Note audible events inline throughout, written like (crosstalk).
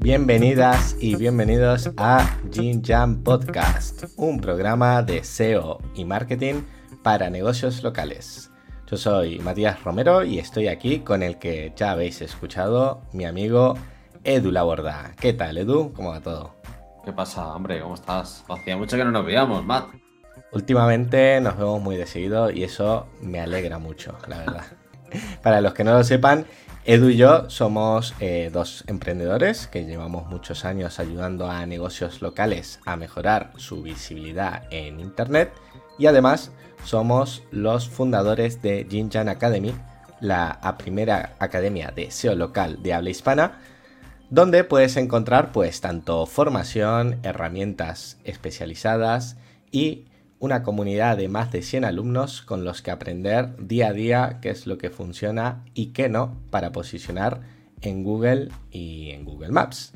bienvenidas y bienvenidos a Jin Jam Podcast, un programa de SEO y marketing para negocios locales. Yo soy Matías Romero y estoy aquí con el que ya habéis escuchado, mi amigo Edu Laborda. ¿Qué tal, Edu? ¿Cómo va todo? ¿Qué pasa, hombre? ¿Cómo estás? Hacía mucho que no nos veíamos, Matt. Últimamente nos vemos muy de seguido y eso me alegra mucho, la verdad. (laughs) Para los que no lo sepan, Edu y yo somos eh, dos emprendedores que llevamos muchos años ayudando a negocios locales a mejorar su visibilidad en Internet y además somos los fundadores de Jinjan Academy, la primera academia de SEO local de habla hispana, donde puedes encontrar pues tanto formación, herramientas especializadas y una comunidad de más de 100 alumnos con los que aprender día a día qué es lo que funciona y qué no para posicionar en Google y en Google Maps.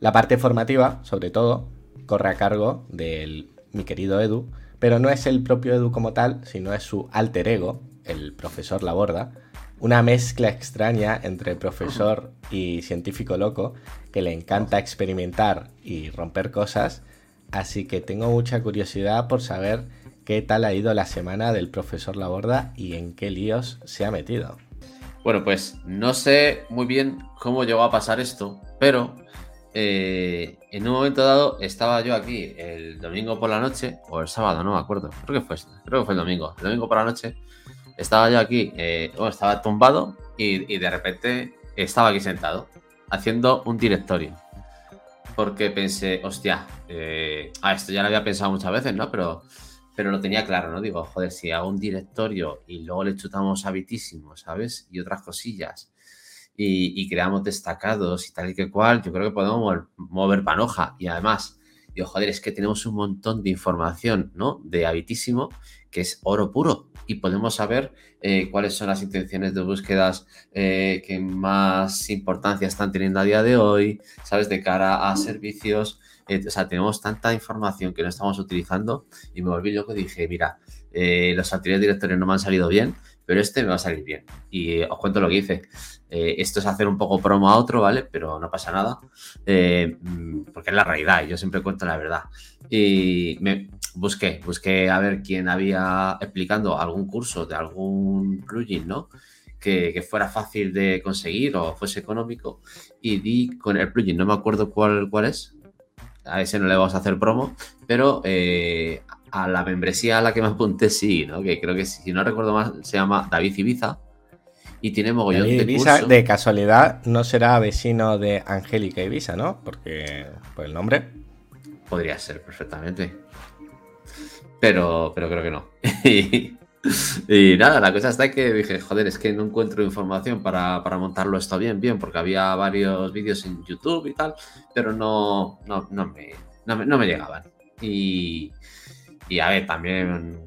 La parte formativa, sobre todo, corre a cargo de mi querido Edu, pero no es el propio Edu como tal, sino es su alter ego, el profesor Laborda, una mezcla extraña entre profesor y científico loco que le encanta experimentar y romper cosas Así que tengo mucha curiosidad por saber qué tal ha ido la semana del profesor Laborda y en qué líos se ha metido. Bueno, pues no sé muy bien cómo llegó a pasar esto, pero eh, en un momento dado estaba yo aquí el domingo por la noche, o el sábado, no me acuerdo, creo que fue, creo que fue el domingo, el domingo por la noche, estaba yo aquí, eh, bueno, estaba tumbado y de repente estaba aquí sentado haciendo un directorio porque pensé, hostia, eh, ah, esto ya lo había pensado muchas veces, ¿no? Pero, pero lo tenía claro, ¿no? Digo, joder, si hago un directorio y luego le chutamos habitísimo, ¿sabes? Y otras cosillas. Y, creamos destacados y tal y que cual, yo creo que podemos mover, panoja. Y además, digo, joder, es que tenemos un montón de información, ¿no? De habitísimo, que es oro puro y podemos saber eh, cuáles son las intenciones de búsquedas eh, que más importancia están teniendo a día de hoy, ¿sabes? De cara a servicios. Eh, o sea, tenemos tanta información que no estamos utilizando y me volví loco y dije, mira, los anteriores directorios no me han salido bien, pero este me va a salir bien. Y os cuento lo que hice. esto es hacer un poco promo a otro, ¿vale? Pero no pasa nada, mm, porque es la realidad y yo siempre cuento la verdad. Y me, busqué, busqué a ver quién había explicando algún curso de algún plugin, ¿no? Que, fuera fácil de conseguir o fuese económico y di con el plugin, no me acuerdo cuál, cuál es, a ese no le vamos a hacer promo, pero eh, a la membresía a la que me apunté sí, ¿no? Que creo que si no recuerdo más se llama David Ibiza y tiene mogollón David de Ibiza, de casualidad no será vecino de Angélica Ibiza, ¿no? Porque por el nombre podría ser perfectamente pero, pero creo que no. (laughs) y, nada, la cosa está que dije, joder, es que no encuentro información para, montarlo esto bien, bien, porque había varios vídeos en YouTube y tal, pero no, no, me, no, me, llegaban. Y, y a ver, también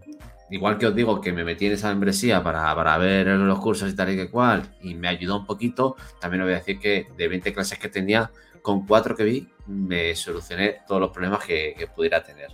igual que os digo que me metí en esa membresía para, para, ver los cursos y tal y que cual, y me ayudó un poquito, también os voy a decir que de 20 clases que tenía, con cuatro que vi, me solucioné todos los problemas que, pudiera tener.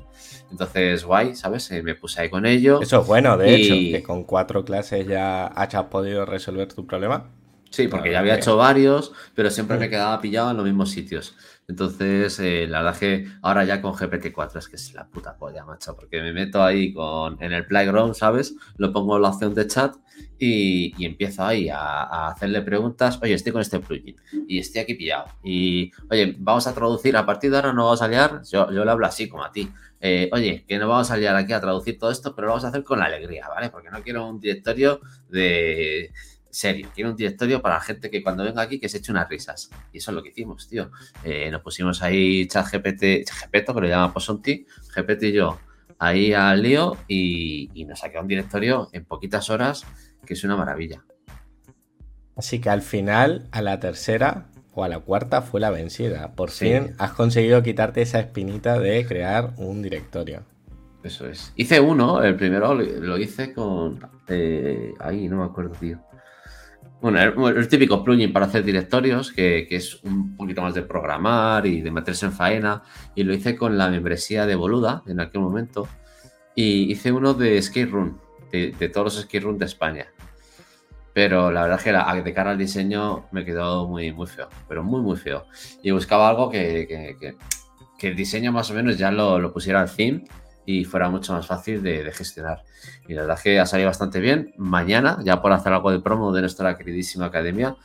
Entonces, guay, ¿sabes? Eh, me puse ahí con ello. Eso es bueno, de hecho, que con cuatro clases ya hayas podido resolver tu problema. Sí, porque ya había hecho varios, pero siempre me mm. quedaba pillado en los mismos sitios. Entonces, eh, la verdad es que ahora ya con GPT-4 es que es la puta polla, macho, porque me meto ahí con, en el playground, ¿sabes? Lo pongo en la opción de chat y, empiezo ahí a, hacerle preguntas. Oye, estoy con este plugin y estoy aquí pillado. Y, oye, vamos a traducir a partir de ahora, no vamos a liar. Yo, yo le hablo así, como a ti. Eh, oye, que no vamos a liar aquí a traducir todo esto, pero lo vamos a hacer con alegría, ¿vale? Porque no quiero un directorio de serio. Quiero un directorio para la gente que cuando venga aquí que se eche unas risas. Y eso es lo que hicimos, tío. Eh, nos pusimos ahí chat GPT, GPT, que lo llama Posonti, GPT y yo, ahí al lío y, nos saqué un directorio en poquitas horas, que es una maravilla. Así que al final, a la tercera o a la cuarta fue la vencida. Por fin has conseguido quitarte esa espinita de crear un directorio. Eso es. Hice uno, el primero lo hice con. Eh, ahí, no me acuerdo, tío. Bueno, el, típico plugin para hacer directorios, que, es un poquito más de programar y de meterse en faena. Y lo hice con la membresía de Boluda en aquel momento. Y hice uno de Skate Room, de, todos los Skate Room de España. pero la verdad es que de cara al diseño me quedó muy, muy feo, pero muy, muy feo. Y buscaba algo que, el diseño más o menos ya lo, pusiera al fin y fuera mucho más fácil de, gestionar. Y la verdad es que ha salido bastante bien. Mañana, ya por hacer algo de promo de nuestra queridísima academia,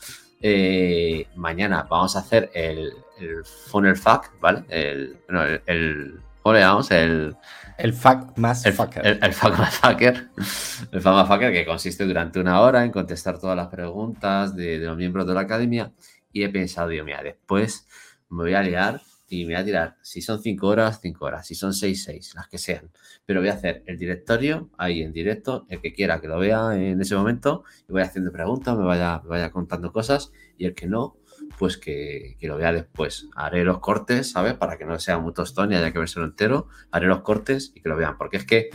eh, mañana vamos a hacer el, el funnel fact, ¿vale? El, el, el ¿cómo le llamamos? El, el fuck más el, fucker. El, el fuck más fucker. (laughs) El fuck más fucker que consiste durante una hora en contestar todas las preguntas de, de los miembros de la academia. Y he pensado, Dios mío, después me voy a liar y me voy a tirar, si son cinco horas, cinco horas, si son seis, seis, las que sean. Pero voy a hacer el directorio ahí en directo, el que quiera que lo vea en ese momento, y voy haciendo preguntas, me vaya, me vaya contando cosas, y el que no, pues que, lo vea después. Haré los cortes, ¿sabes? Para que no sea muy tostón y haya que verselo entero. Haré los cortes y que lo vean, porque es que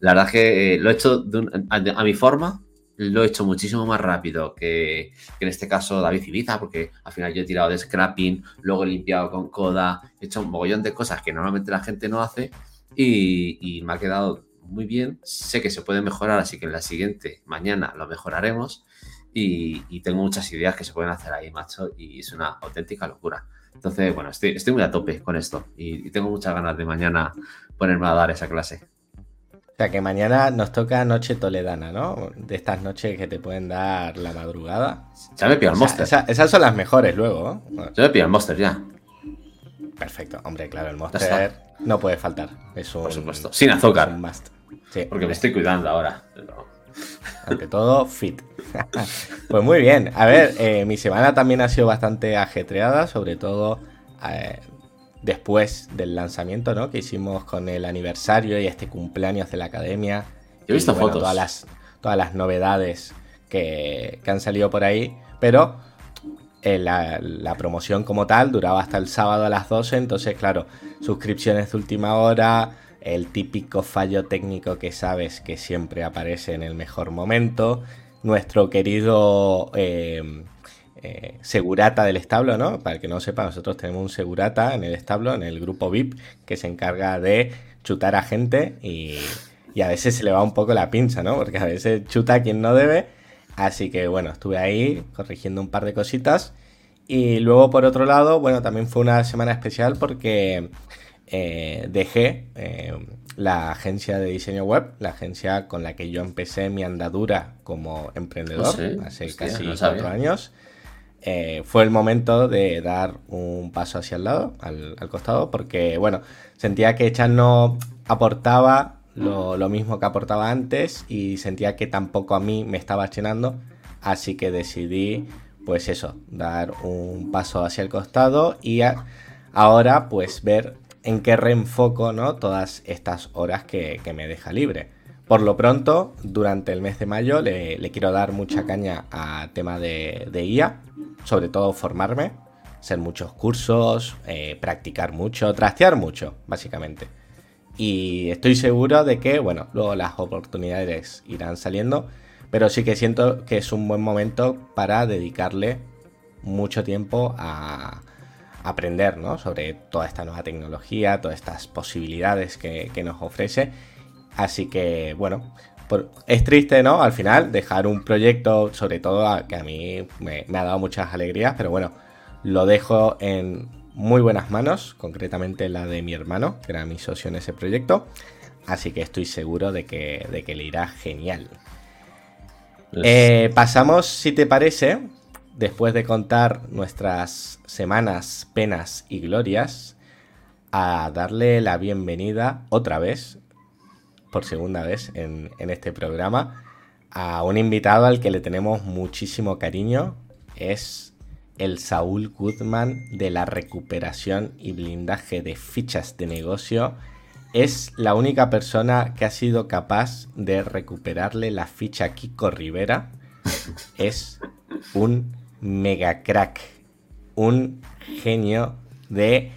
la verdad que eh, lo he hecho a, mi forma, lo he hecho muchísimo más rápido que, en este caso David Ibiza, porque al final yo he tirado de scrapping, luego he limpiado con coda, he hecho un mogollón de cosas que normalmente la gente no hace y, me ha quedado muy bien. Sé que se puede mejorar, así que en la siguiente, mañana, lo mejoraremos. Y, tengo muchas ideas que se pueden hacer ahí, macho, y es una auténtica locura. Entonces, bueno, estoy, estoy muy a tope con esto y, y tengo muchas ganas de mañana ponerme a dar esa clase. O sea que mañana nos toca noche toledana, ¿no? De estas noches que te pueden dar la madrugada. Ya me pido el Monster. esas son las mejores luego. ¿eh? Ya me pido el Monster ya. Perfecto, hombre, claro, el Monster no puede faltar. Es Por supuesto. Sin azúcar. Un must. Sí, Porque me estoy cuidando ahora. Ante todo, fit. (laughs) pues muy bien. A ver, eh, mi semana también ha sido bastante ajetreada, sobre todo eh, después del lanzamiento, ¿no? Que hicimos con el aniversario y este cumpleaños de la academia. He visto fotos. Todas las, todas las novedades que, han salido por ahí. Pero eh, la, la, promoción como tal duraba hasta el sábado a las 12. Entonces, claro, suscripciones de última hora. El típico fallo técnico que sabes que siempre aparece en el mejor momento. Nuestro querido eh, eh, segurata del establo, ¿no? Para el que no sepa, nosotros tenemos un segurata en el establo, en el grupo VIP, que se encarga de chutar a gente y, a veces se le va un poco la pinza, ¿no? Porque a veces chuta a quien no debe. Así que bueno, estuve ahí corrigiendo un par de cositas. Y luego por otro lado, bueno, también fue una semana especial porque eh, dejé la agencia de diseño web, la agencia con la que yo empecé mi andadura como emprendedor ¿Ah, hace casi cuatro años. Eh, fue el momento de dar un paso hacia el lado, al, costado, porque, bueno, sentía que Chan no aportaba lo, mismo que aportaba antes y sentía que tampoco a mí me estaba llenando, así que decidí, pues eso, dar un paso hacia el costado y ahora, pues ver en qué reenfoco, ¿no? Todas estas horas que, me deja libre. Por lo pronto, durante el mes de mayo le, quiero dar mucha caña a tema de, de IA, sobre todo formarme, hacer muchos cursos, eh, practicar mucho, trastear mucho, básicamente. Y estoy seguro de que, bueno, luego las oportunidades irán saliendo, pero sí que siento que es un buen momento para dedicarle mucho tiempo a aprender ¿no? sobre toda esta nueva tecnología, todas estas posibilidades que, nos ofrece. Así que, bueno, es triste, ¿no? Al final, dejar un proyecto, sobre todo que a mí me, ha dado muchas alegrías, pero bueno, lo dejo en muy buenas manos, concretamente la de mi hermano, que era mi socio en ese proyecto. Así que estoy seguro de que, de que le irá genial. Eh, pasamos, si te parece, después de contar nuestras semanas, penas y glorias, a darle la bienvenida otra vez por segunda vez en, este programa a un invitado al que le tenemos muchísimo cariño. Es el Saúl Goodman de la recuperación y blindaje de fichas de negocio. Es la única persona que ha sido capaz de recuperarle la ficha a Kiko Rivera. Es un mega crack, un genio de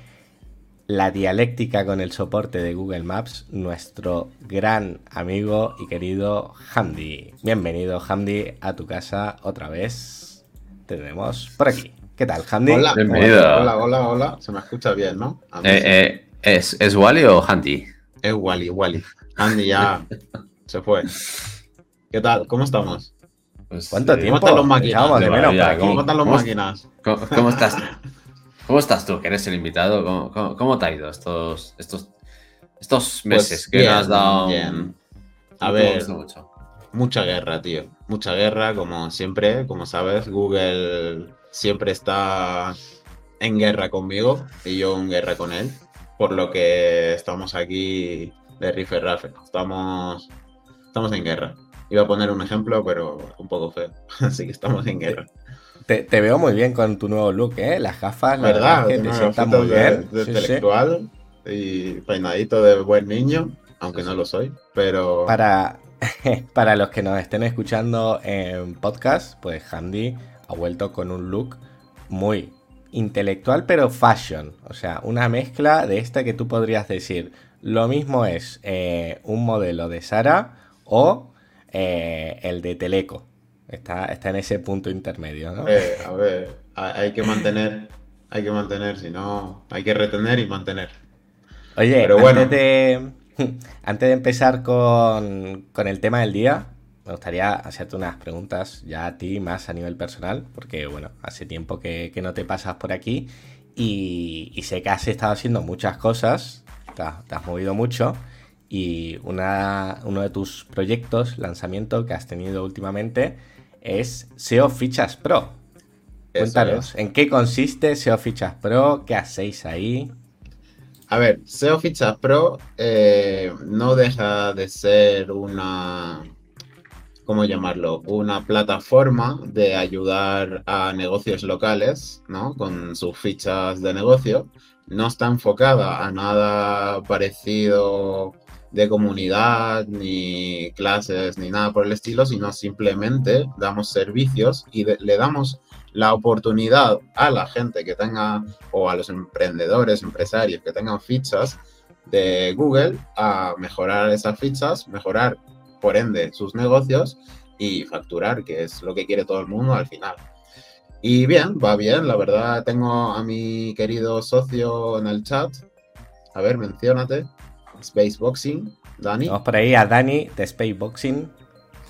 la dialéctica con el soporte de Google Maps, nuestro gran amigo y querido Hamdi. Bienvenido, Hamdi, a tu casa otra vez. Tenemos por aquí. ¿Qué tal, Hamdi? Hola, bienvenido. Hola, hola, hola. Se me escucha bien, ¿no? Eh, eh, ¿es, ¿Es Wally o Handy? Es Wally, Wally. Handy ya (laughs) se fue. ¿Qué tal? ¿Cómo estamos? Pues, ¿Cuánto eh, tiempo? ¿Cómo están los máquinas? Echábamos de De menos por maravilla, aquí. ¿Cómo están los ¿Cómo- máquinas? ¿Cómo, cómo estás? (laughs) ¿Cómo estás tú, que eres el invitado? ¿Cómo, cómo- cómo te ha ido estos, estos, estos meses que Pues bien, nos has dado? bien. A ver. mucho. Mucha guerra, tío. Mucha guerra, como siempre, como sabes, Google siempre está en guerra conmigo y yo en guerra con él. Por lo que estamos aquí de riferrafe. Estamos, estamos en guerra. Iba a poner un ejemplo, pero un poco feo. (laughs) Así que estamos en guerra. Te, te veo muy bien con tu nuevo look, ¿eh? Las gafas, la ¿Verdad? que te sientan muy de, bien. de sí. intelectual y peinadito de buen niño, aunque Sí, no lo soy, pero... Para, (laughs) para los que nos estén escuchando en podcast, pues Hamdi ha vuelto con un look muy intelectual, pero fashion. O sea, una mezcla de esta que tú podrías decir. Lo mismo es eh, un modelo de Sara o eh, el de Teleco. Está, está en ese punto intermedio, ¿no? Eh, a ver, hay que mantener, hay que mantener, si no, hay que retener y mantener. Oye, Pero bueno. antes, de, (laughs) antes de empezar con, con el tema del día, me gustaría hacerte unas preguntas ya a ti más a nivel personal, porque bueno, hace tiempo que, que no te pasas por aquí y, y sé que has estado haciendo muchas cosas, te has, te has movido mucho y una, uno de tus proyectos, lanzamiento que has tenido últimamente es SEO Fichas Pro. Cuéntanos, ¿en qué consiste SEO Fichas Pro? ¿Qué hacéis ahí? A ver, SEO Fichas Pro eh, no deja de ser una, ¿cómo llamarlo? Una plataforma de ayudar a negocios locales, ¿no? Con sus fichas de negocio. No está enfocada a nada parecido de comunidad, ni clases, ni nada por el estilo, sino simplemente damos servicios y le damos la oportunidad a la gente que tenga, o a los emprendedores, empresarios que tengan fichas de Google, a mejorar esas fichas, mejorar, por ende, sus negocios y facturar, que es lo que quiere todo el mundo al final. Y bien, va bien, la verdad, tengo a mi querido socio en el chat. A ver, menciónate. Spaceboxing, Dani. Vamos por ahí a Dani de Spaceboxing.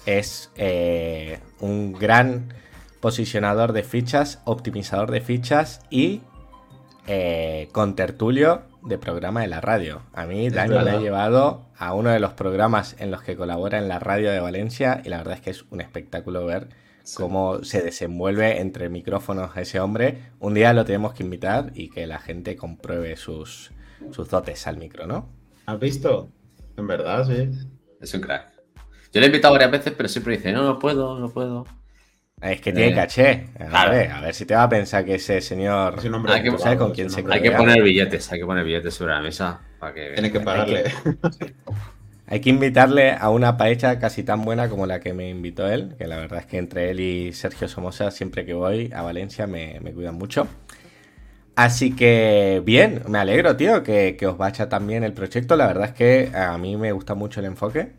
Es eh, un gran posicionador de fichas, optimizador de fichas y eh, contertulio de programa de la radio. A mí Es Dani me ha llevado a uno de los programas en los que colabora en la radio de Valencia y la verdad es que es un espectáculo ver cómo se desenvuelve entre micrófonos ese hombre. Un día lo tenemos que invitar y que la gente compruebe sus, sus dotes al micro, ¿no? ¿Has visto? En verdad, sí. Es un crack. Yo le he invitado varias veces, pero siempre dice, no, no puedo, no puedo. Es que tiene Eh, caché. A claro. ver, a ver si te va a pensar que ese señor. Es un hombre Hay que- ¿sabes con quién se hombre Hay que poner billetes, hay que poner billetes sobre la mesa para que... Tiene que pagarle. (laughs) Hay que invitarle a una paella casi tan buena como la que me invitó él. Que la verdad es que entre él y Sergio Somoza, siempre que voy a Valencia, me, me cuidan mucho. Así que bien, me alegro, tío, que, que os vaya tan bien el proyecto. La verdad es que a mí me gusta mucho el enfoque.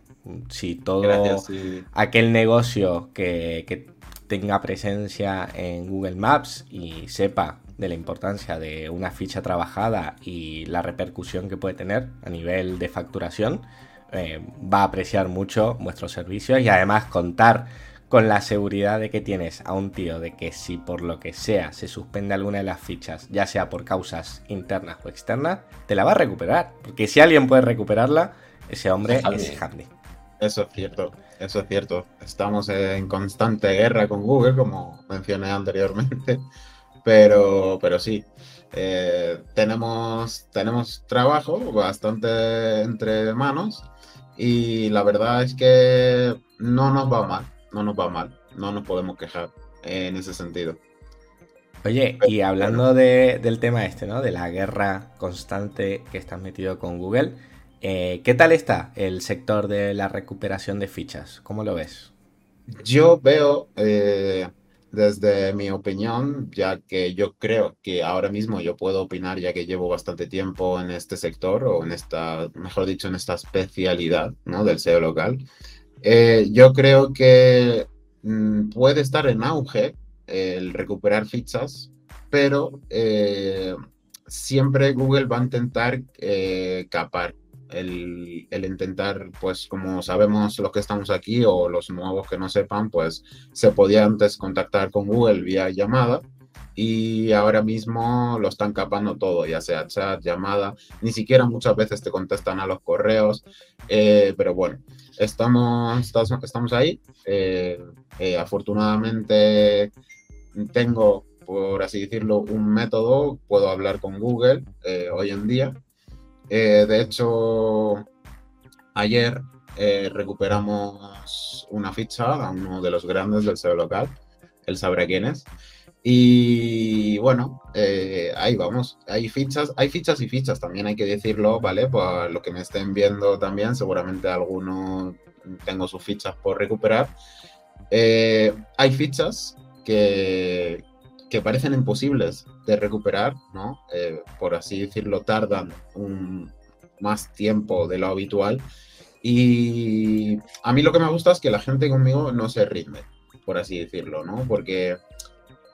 Si todo Gracias. sí. aquel negocio que, que tenga presencia en Google Maps y sepa de la importancia de una ficha trabajada y la repercusión que puede tener a nivel de facturación, eh, va a apreciar mucho vuestros servicios y además contar con la seguridad de que tienes a un tío de que si por lo que sea se suspende alguna de las fichas, ya sea por causas internas o externas, te la va a recuperar. Porque si alguien puede recuperarla, ese hombre Es Hamdi. es Hamdi. Eso es cierto, eso es cierto. Estamos en constante guerra con Google, como mencioné anteriormente, (laughs) pero, pero sí, eh, tenemos, tenemos trabajo bastante entre manos y la verdad es que no nos va mal, no nos va mal, no nos podemos quejar en ese sentido. Oye, y hablando de- del tema este, ¿no? De la guerra constante que estás metido con Google, eh, ¿qué tal está el sector de la recuperación de fichas? ¿Cómo lo ves? Yo veo, eh, desde mi opinión, ya que yo creo que ahora mismo yo puedo opinar, ya que llevo bastante tiempo en este sector, o en esta, mejor dicho, en esta especialidad, ¿no? del SEO local, eh, yo creo que mm, puede estar en auge el recuperar fichas, pero eh, siempre Google va a intentar eh, capar el, el, intentar, pues como sabemos los que estamos aquí o los nuevos que no sepan, pues se podía antes contactar con Google vía llamada y ahora mismo lo están capando todo, ya sea chat, llamada, ni siquiera muchas veces te contestan a los correos, eh, pero bueno, estamos, estamos ahí. Eh, eh, afortunadamente tengo, por así decirlo, un método, puedo hablar con Google hoy en día. de hecho, ayer recuperamos una ficha a uno de los grandes del SEO local, él sabrá quién es. Y bueno, eh, ahí vamos. Hay fichas, hay fichas y fichas, también hay que decirlo, ¿vale? Para los que me estén viendo también, seguramente alguno tengo sus fichas por recuperar. Eh, hay fichas que, que, parecen imposibles de recuperar, ¿no? Eh, por así decirlo, tardan más tiempo de lo habitual. Y a mí lo que me gusta es que la gente conmigo no se rinde, por así decirlo, ¿no? Porque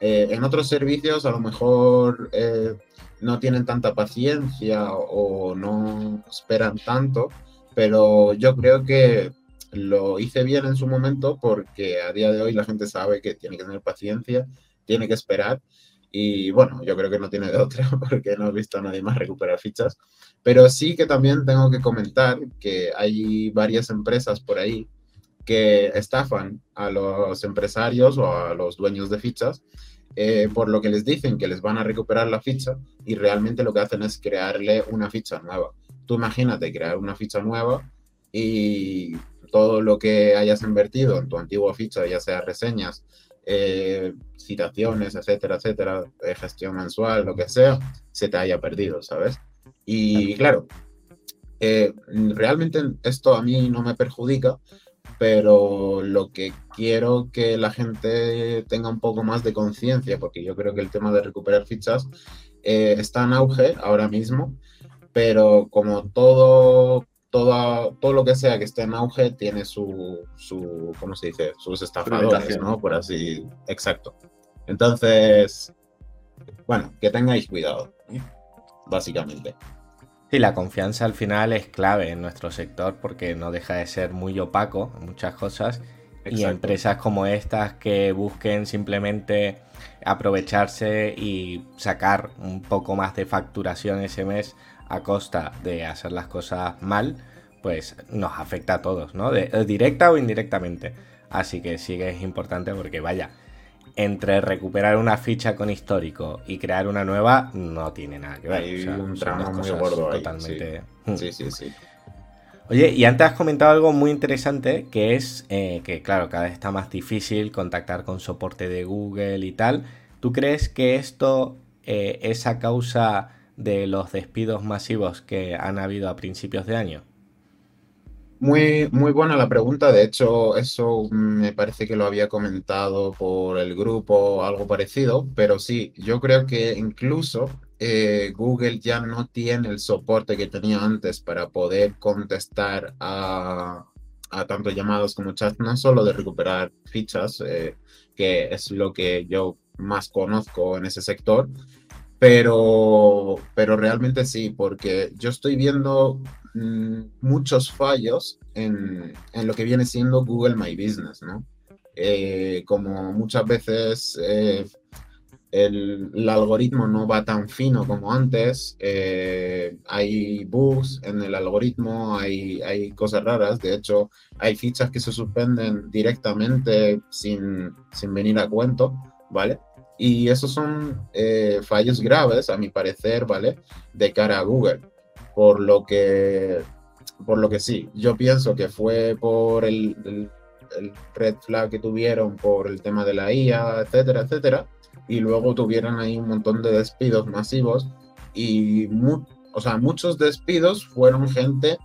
eh, en otros servicios a lo mejor eh, no tienen tanta paciencia o no esperan tanto, pero yo creo que lo hice bien en su momento porque a día de hoy la gente sabe que tiene que tener paciencia, tiene que esperar y bueno, yo creo que no tiene de otra (laughs) porque no he visto a nadie más recuperar fichas, pero sí que también tengo que comentar que hay varias empresas por ahí que estafan a los empresarios o a los dueños de fichas eh, por lo que les dicen que les van a recuperar la ficha y realmente lo que hacen es crearle una ficha nueva. Tú imagínate crear una ficha nueva y todo lo que hayas invertido en tu antigua ficha, ya sea reseñas, eh, citaciones, etcétera, etcétera, de gestión mensual, lo que sea, se te haya perdido, ¿sabes? Y claro, eh, realmente esto a mí no me perjudica pero lo que quiero que la gente tenga un poco más de conciencia, porque yo creo que el tema de recuperar fichas eh, está en auge ahora mismo, pero como todo, todo, todo lo que sea que esté en auge tiene su, su ¿cómo se dice? Sus estafadores, ¿no? Por así, exacto. Entonces, bueno, que tengáis cuidado, básicamente. Sí, la confianza al final es clave en nuestro sector porque no deja de ser muy opaco en muchas cosas. Y empresas como estas que busquen simplemente aprovecharse y sacar un poco más de facturación ese mes a costa de hacer las cosas mal, pues nos afecta a todos, ¿no? De, directa o indirectamente. Así que sí que es importante porque vaya, entre recuperar una ficha con histórico y crear una nueva no tiene nada que ver. Hay un tramo muy gordo totalmente. Hmm. Sí. sí, sí, Oye, y antes has comentado algo muy interesante que es eh, que, claro, cada vez está más difícil contactar con soporte de Google y tal. ¿Tú crees que esto eh, es a causa de los despidos masivos que han habido a principios de año? Muy, muy buena la pregunta. De hecho, eso me parece que lo había comentado por el grupo, algo parecido. Pero sí, yo creo que incluso eh, Google ya no tiene el soporte que tenía antes para poder contestar a, a tanto llamados como chats, no solo de recuperar fichas, eh, que es lo que yo más conozco en ese sector, pero, pero realmente sí, porque yo estoy viendo muchos fallos en, en, lo que viene siendo Google My Business, ¿no? Eh, como muchas veces eh, el, el, algoritmo no va tan fino como antes, eh, hay bugs en el algoritmo, hay, hay cosas raras, de hecho hay fichas que se suspenden directamente sin, sin venir a cuento, ¿vale? Y esos son eh, fallos graves, a mi parecer, ¿vale? De cara a Google. Por lo que, por lo que sí, yo pienso que fue por el, el, el red flag que tuvieron por el tema de la IA, etcétera, etcétera. Y luego tuvieron ahí un montón de despidos masivos. Y mu o sea, muchos despidos fueron gente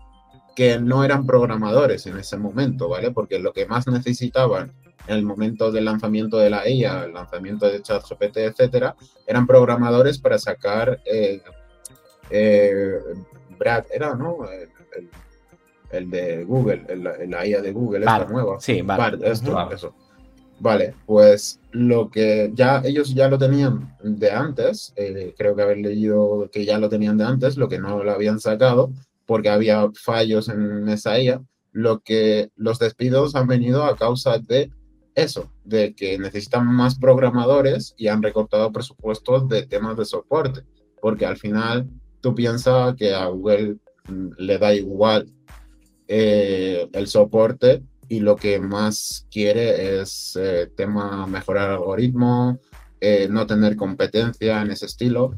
que no eran programadores en ese momento, ¿vale? Porque lo que más necesitaban en el momento del lanzamiento de la IA, el lanzamiento de ChatGPT, etcétera, eran programadores para sacar eh, eh, Brad, era, ¿no? El, el, el de Google, el, la IA de Google, esta nueva. Sí, Bard, esto, uh -huh. eso. Vale, pues lo que ya ellos ya lo tenían de antes, eh, creo que haber leído que ya lo tenían de antes, lo que no lo habían sacado porque había fallos en esa IA, lo que los despidos han venido a causa de eso, de que necesitan más programadores y han recortado presupuestos de temas de soporte, porque al final tú piensas que a Google mm, le da igual eh, el soporte y lo que más quiere es eh, tema mejorar algoritmo, eh, no tener competencia en ese estilo,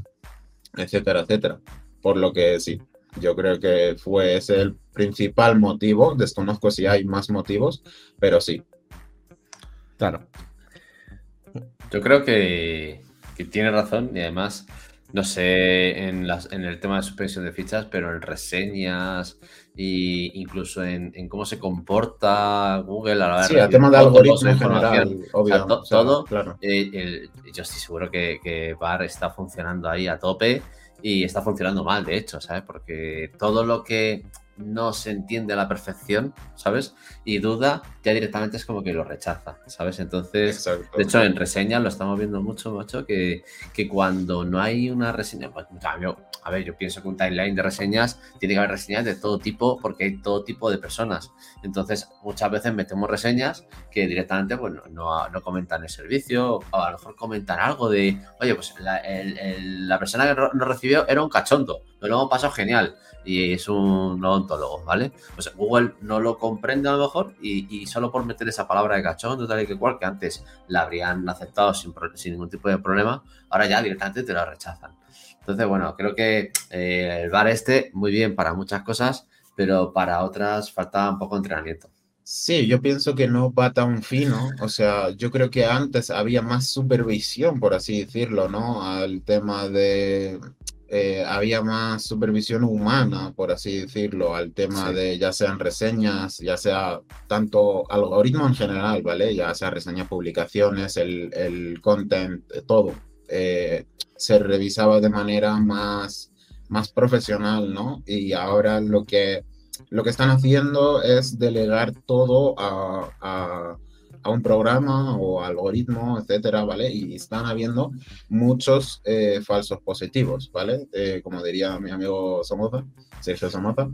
etcétera, etcétera. Por lo que sí, yo creo que fue ese el principal motivo. Desconozco si hay más motivos, pero sí. Claro. Yo creo que, que tiene razón y además, no sé en, las, en el tema de suspensión de fichas, pero en reseñas e incluso en, en, cómo se comporta Google a la hora sí, el tema de algoritmos en general, obvio. O sea, todo, claro. eh, el, yo estoy seguro que, que VAR está funcionando ahí a tope y está funcionando mal, de hecho, ¿sabes? Porque todo lo que no se entiende a la perfección, ¿sabes? Y duda, ya directamente es como que lo rechaza, ¿sabes? Entonces, Exacto. de hecho, en reseñas lo estamos viendo mucho, macho, que, que cuando no hay una reseña, pues, cambio, a ver, yo pienso que un timeline de reseñas tiene que haber reseñas de todo tipo porque hay todo tipo de personas. Entonces, muchas veces metemos reseñas que directamente pues, no, no comentan el servicio o a lo mejor comentan algo de, oye, pues la, el, el, la persona que nos recibió era un cachondo, nos lo hemos pasado genial y es un odontólogo, ¿vale? Pues Google no lo comprende a lo mejor y, y, solo por meter esa palabra de cachondo, tal y que cual, que antes la habrían aceptado sin, sin ningún tipo de problema, ahora ya directamente te la rechazan. Entonces, bueno, creo que eh, el bar este, muy bien para muchas cosas, pero para otras falta un poco de entrenamiento. Sí, yo pienso que no va tan fino, o sea, yo creo que antes había más supervisión, por así decirlo, ¿no? Al tema de, eh, había más supervisión humana, por así decirlo, al tema sí. de ya sean reseñas, ya sea tanto algoritmo en general, ¿vale? Ya sea reseñas, publicaciones, el, el content, todo. Eh, se revisaba de manera más, más profesional, ¿no? Y ahora lo que, lo que están haciendo es delegar todo a, a, a un programa o algoritmo, etcétera, ¿vale? Y están habiendo muchos eh, falsos positivos, ¿vale? Eh, como diría mi amigo Somoza, Sergio Somoza,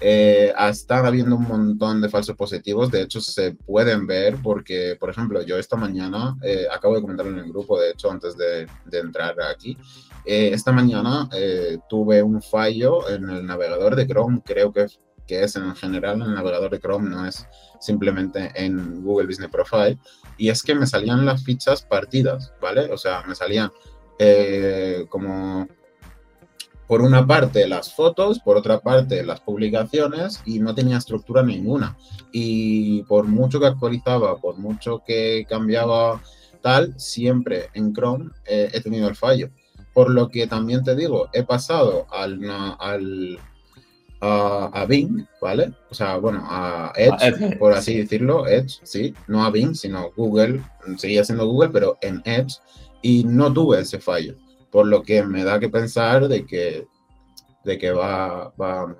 eh, están habiendo un montón de falsos positivos, de hecho se pueden ver porque, por ejemplo, yo esta mañana, eh, acabo de comentarlo en el grupo, de hecho, antes de, de entrar aquí, eh, esta mañana eh, tuve un fallo en el navegador de Chrome, creo que, que es en general en el navegador de Chrome, no es simplemente en Google Business Profile, y es que me salían las fichas partidas, ¿vale? O sea, me salían eh, como por una parte las fotos, por otra parte las publicaciones y no tenía estructura ninguna. Y por mucho que actualizaba, por mucho que cambiaba tal, siempre en Chrome eh, he tenido el fallo. Por lo que también te digo, he pasado al, al a, a, Bing, ¿vale? O sea, bueno, a Edge, por así decirlo, Edge, sí, no a Bing, sino Google, seguía siendo Google, pero en Edge, y no tuve ese fallo por lo que me da que pensar de que, de que va, va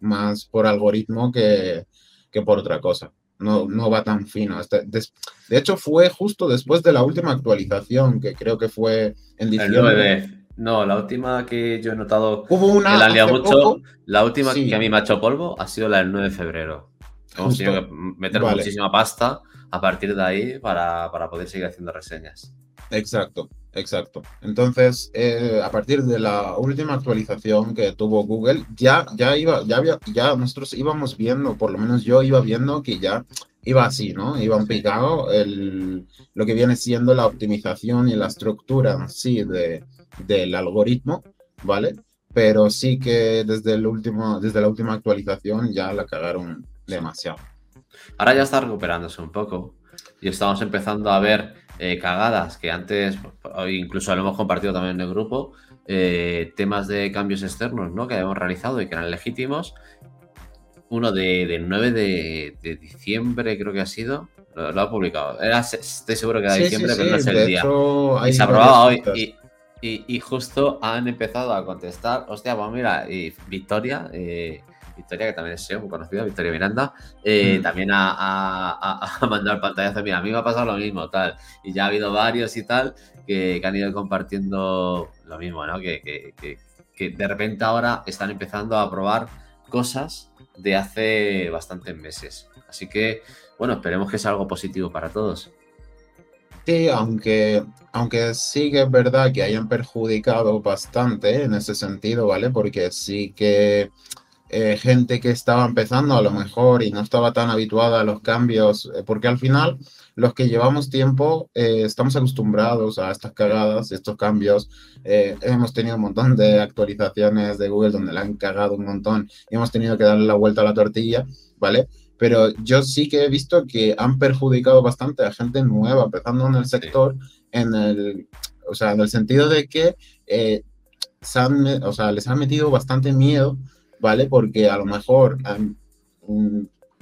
más por algoritmo que, que por otra cosa. No, no va tan fino. Este, de, de, hecho, fue justo después de la última actualización, que creo que fue en diciembre. No, la última que yo he notado Hubo una que la liado mucho, poco. la última sí. que a mí me ha hecho polvo ha sido la del 9 de febrero. Hemos tenido que meter vale. muchísima pasta a partir de ahí para, para poder seguir haciendo reseñas. Exacto, exacto. Entonces, eh, a partir de la última actualización que tuvo Google, ya, ya iba, ya había, ya nosotros íbamos viendo, por lo menos yo iba viendo que ya iba así, ¿no? Iba un picado el, lo que viene siendo la optimización y la estructura sí de, del algoritmo, ¿vale? Pero sí que desde el último, desde la última actualización ya la cagaron demasiado. Ahora ya está recuperándose un poco y estamos empezando a ver eh, cagadas que antes, incluso lo hemos compartido también en el grupo, eh, temas de cambios externos ¿no? que habíamos realizado y que eran legítimos. Uno de, del 9 de, de, diciembre creo que ha sido, lo, lo ha publicado. Era, estoy seguro que era sí, diciembre, sí, pero no es el día. Hecho, y se aprobaba hoy. Y, y, y, justo han empezado a contestar, hostia, pues mira, y Victoria, eh, Victoria, que también es SEO, muy conocida, Victoria Miranda, eh, mm. también ha, mandado el pantallazo. Mira, a mí me ha pasado lo mismo, tal. Y ya ha habido varios y tal que, que han ido compartiendo lo mismo, ¿no? Que, que, que, de repente ahora están empezando a probar cosas de hace bastantes meses. Así que, bueno, esperemos que sea algo positivo para todos. Sí, aunque, aunque sí que es verdad que hayan perjudicado bastante en ese sentido, ¿vale? Porque sí que eh, gente que estaba empezando a lo mejor y no estaba tan habituada a los cambios, eh, porque al final los que llevamos tiempo eh, estamos acostumbrados a estas cagadas, estos cambios. hemos tenido un montón de actualizaciones de Google donde la han cagado un montón y hemos tenido que darle la vuelta a la tortilla, ¿vale? Pero yo sí que he visto que han perjudicado bastante a gente nueva, empezando en el sector, en el, o sea, en el sentido de que eh, o sea, les han metido bastante miedo, ¿vale? Porque a lo mejor,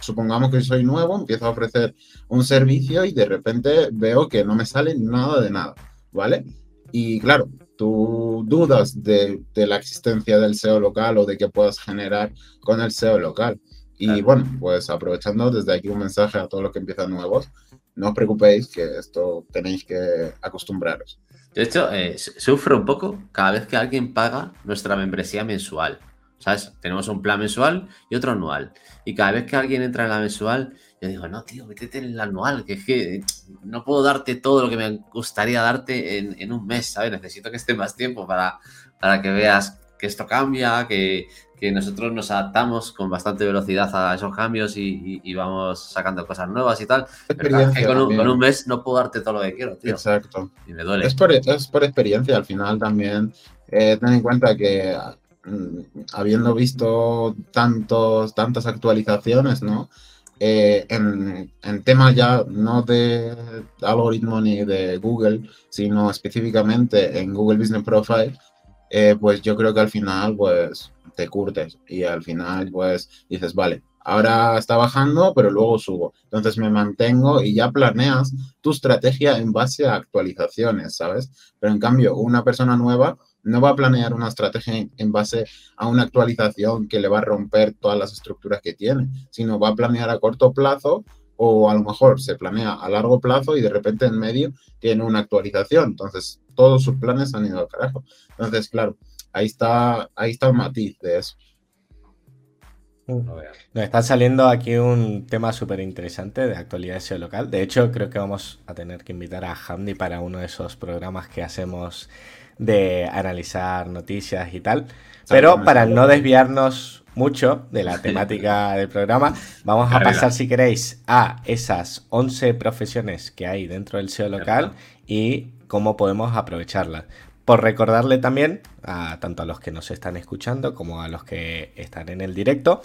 supongamos que soy nuevo, empiezo a ofrecer un servicio y de repente veo que no me sale nada de nada, ¿vale? Y claro, tú dudas de, de la existencia del SEO local o de que puedas generar con el SEO local. Y bueno, pues aprovechando desde aquí un mensaje a todos los que empiezan nuevos, no os preocupéis que esto tenéis que acostumbraros. De hecho, eh, sufro un poco cada vez que alguien paga nuestra membresía mensual. ¿Sabes? Tenemos un plan mensual y otro anual. Y cada vez que alguien entra en la mensual, yo digo, no, tío, métete en el anual, que es que no puedo darte todo lo que me gustaría darte en, en un mes, ¿sabes? Necesito que esté más tiempo para, para que veas que esto cambia, que, que nosotros nos adaptamos con bastante velocidad a esos cambios y, vamos sacando cosas nuevas y tal. Pero que con, un, mes no puedo darte todo lo que quiero, tío. Exacto. Y me duele. Es por, es por experiencia al final también. Eh, ten en cuenta que mm, habiendo visto tantos, tantas actualizaciones, ¿no? Eh, en, en, temas ya no de algoritmo ni de Google, sino específicamente en Google Business Profile, eh, pues yo creo que al final, pues te curtes y al final, pues dices, vale, ahora está bajando, pero luego subo. Entonces me mantengo y ya planeas tu estrategia en base a actualizaciones, ¿sabes? Pero en cambio, una persona nueva no va a planear una estrategia en base a una actualización que le va a romper todas las estructuras que tiene, sino va a planear a corto plazo o a lo mejor se planea a largo plazo y de repente en medio tiene una actualización. Entonces, todos sus planes han ido al carajo. Entonces, claro, ahí está, ahí está el matiz de eso. Mm. Nos está saliendo aquí un tema súper interesante de actualidad SEO local. De hecho, creo que vamos a tener que invitar a Hamdi para uno de esos programas que hacemos de analizar noticias y tal. Pero para no desviarnos mucho de la (laughs) temática del programa. Vamos a pasar, si queréis, a esas 11 profesiones que hay dentro del SEO local y cómo podemos aprovecharlas. Por recordarle también, a, tanto a los que nos están escuchando como a los que están en el directo,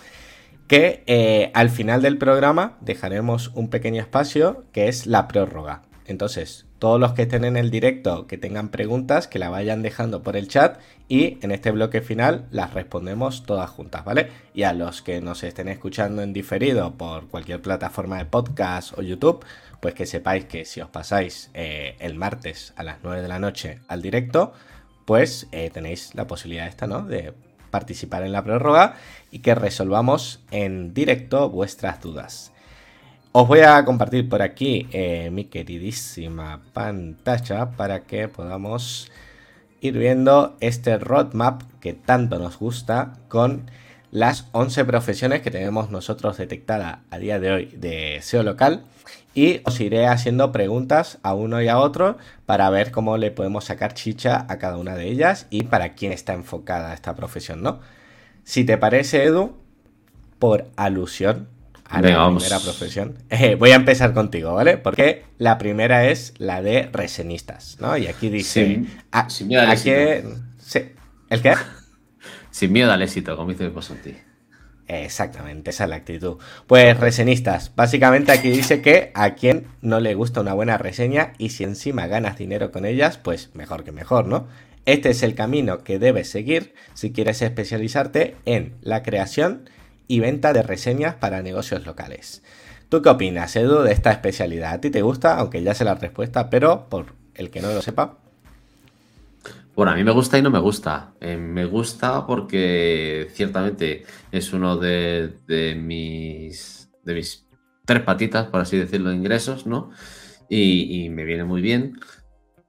que eh, al final del programa dejaremos un pequeño espacio que es la prórroga. Entonces, todos los que estén en el directo, que tengan preguntas, que la vayan dejando por el chat y en este bloque final las respondemos todas juntas, ¿vale? Y a los que nos estén escuchando en diferido por cualquier plataforma de podcast o YouTube, pues que sepáis que si os pasáis eh, el martes a las 9 de la noche al directo, pues eh, tenéis la posibilidad esta, ¿no? De participar en la prórroga y que resolvamos en directo vuestras dudas. Os voy a compartir por aquí eh, mi queridísima pantalla para que podamos ir viendo este roadmap que tanto nos gusta con las 11 profesiones que tenemos nosotros detectada a día de hoy de SEO local y os iré haciendo preguntas a uno y a otro para ver cómo le podemos sacar chicha a cada una de ellas y para quién está enfocada esta profesión, ¿no? Si te parece, Edu, por alusión a la primera profesión. Eh, voy a empezar contigo, ¿vale? Porque la primera es la de resenistas, ¿no? Y aquí dice... sin miedo al éxito. ¿El qué? (laughs) sin miedo al éxito, como dice Posanti. Exactamente, esa es la actitud. Pues resenistas, básicamente aquí dice que a quien no le gusta una buena reseña y si encima ganas dinero con ellas, pues mejor que mejor, ¿no? Este es el camino que debes seguir si quieres especializarte en la creación y venta de reseñas para negocios locales. ¿Tú qué opinas, Edu, de esta especialidad? ¿A ti te gusta? Aunque ya sé la respuesta, pero por el que no lo sepa. Bueno, a mí me gusta y no me gusta. Eh, me gusta porque ciertamente es uno de, mis, tres patitas, por así decirlo, de ingresos, ¿no? Y, y, me viene muy bien,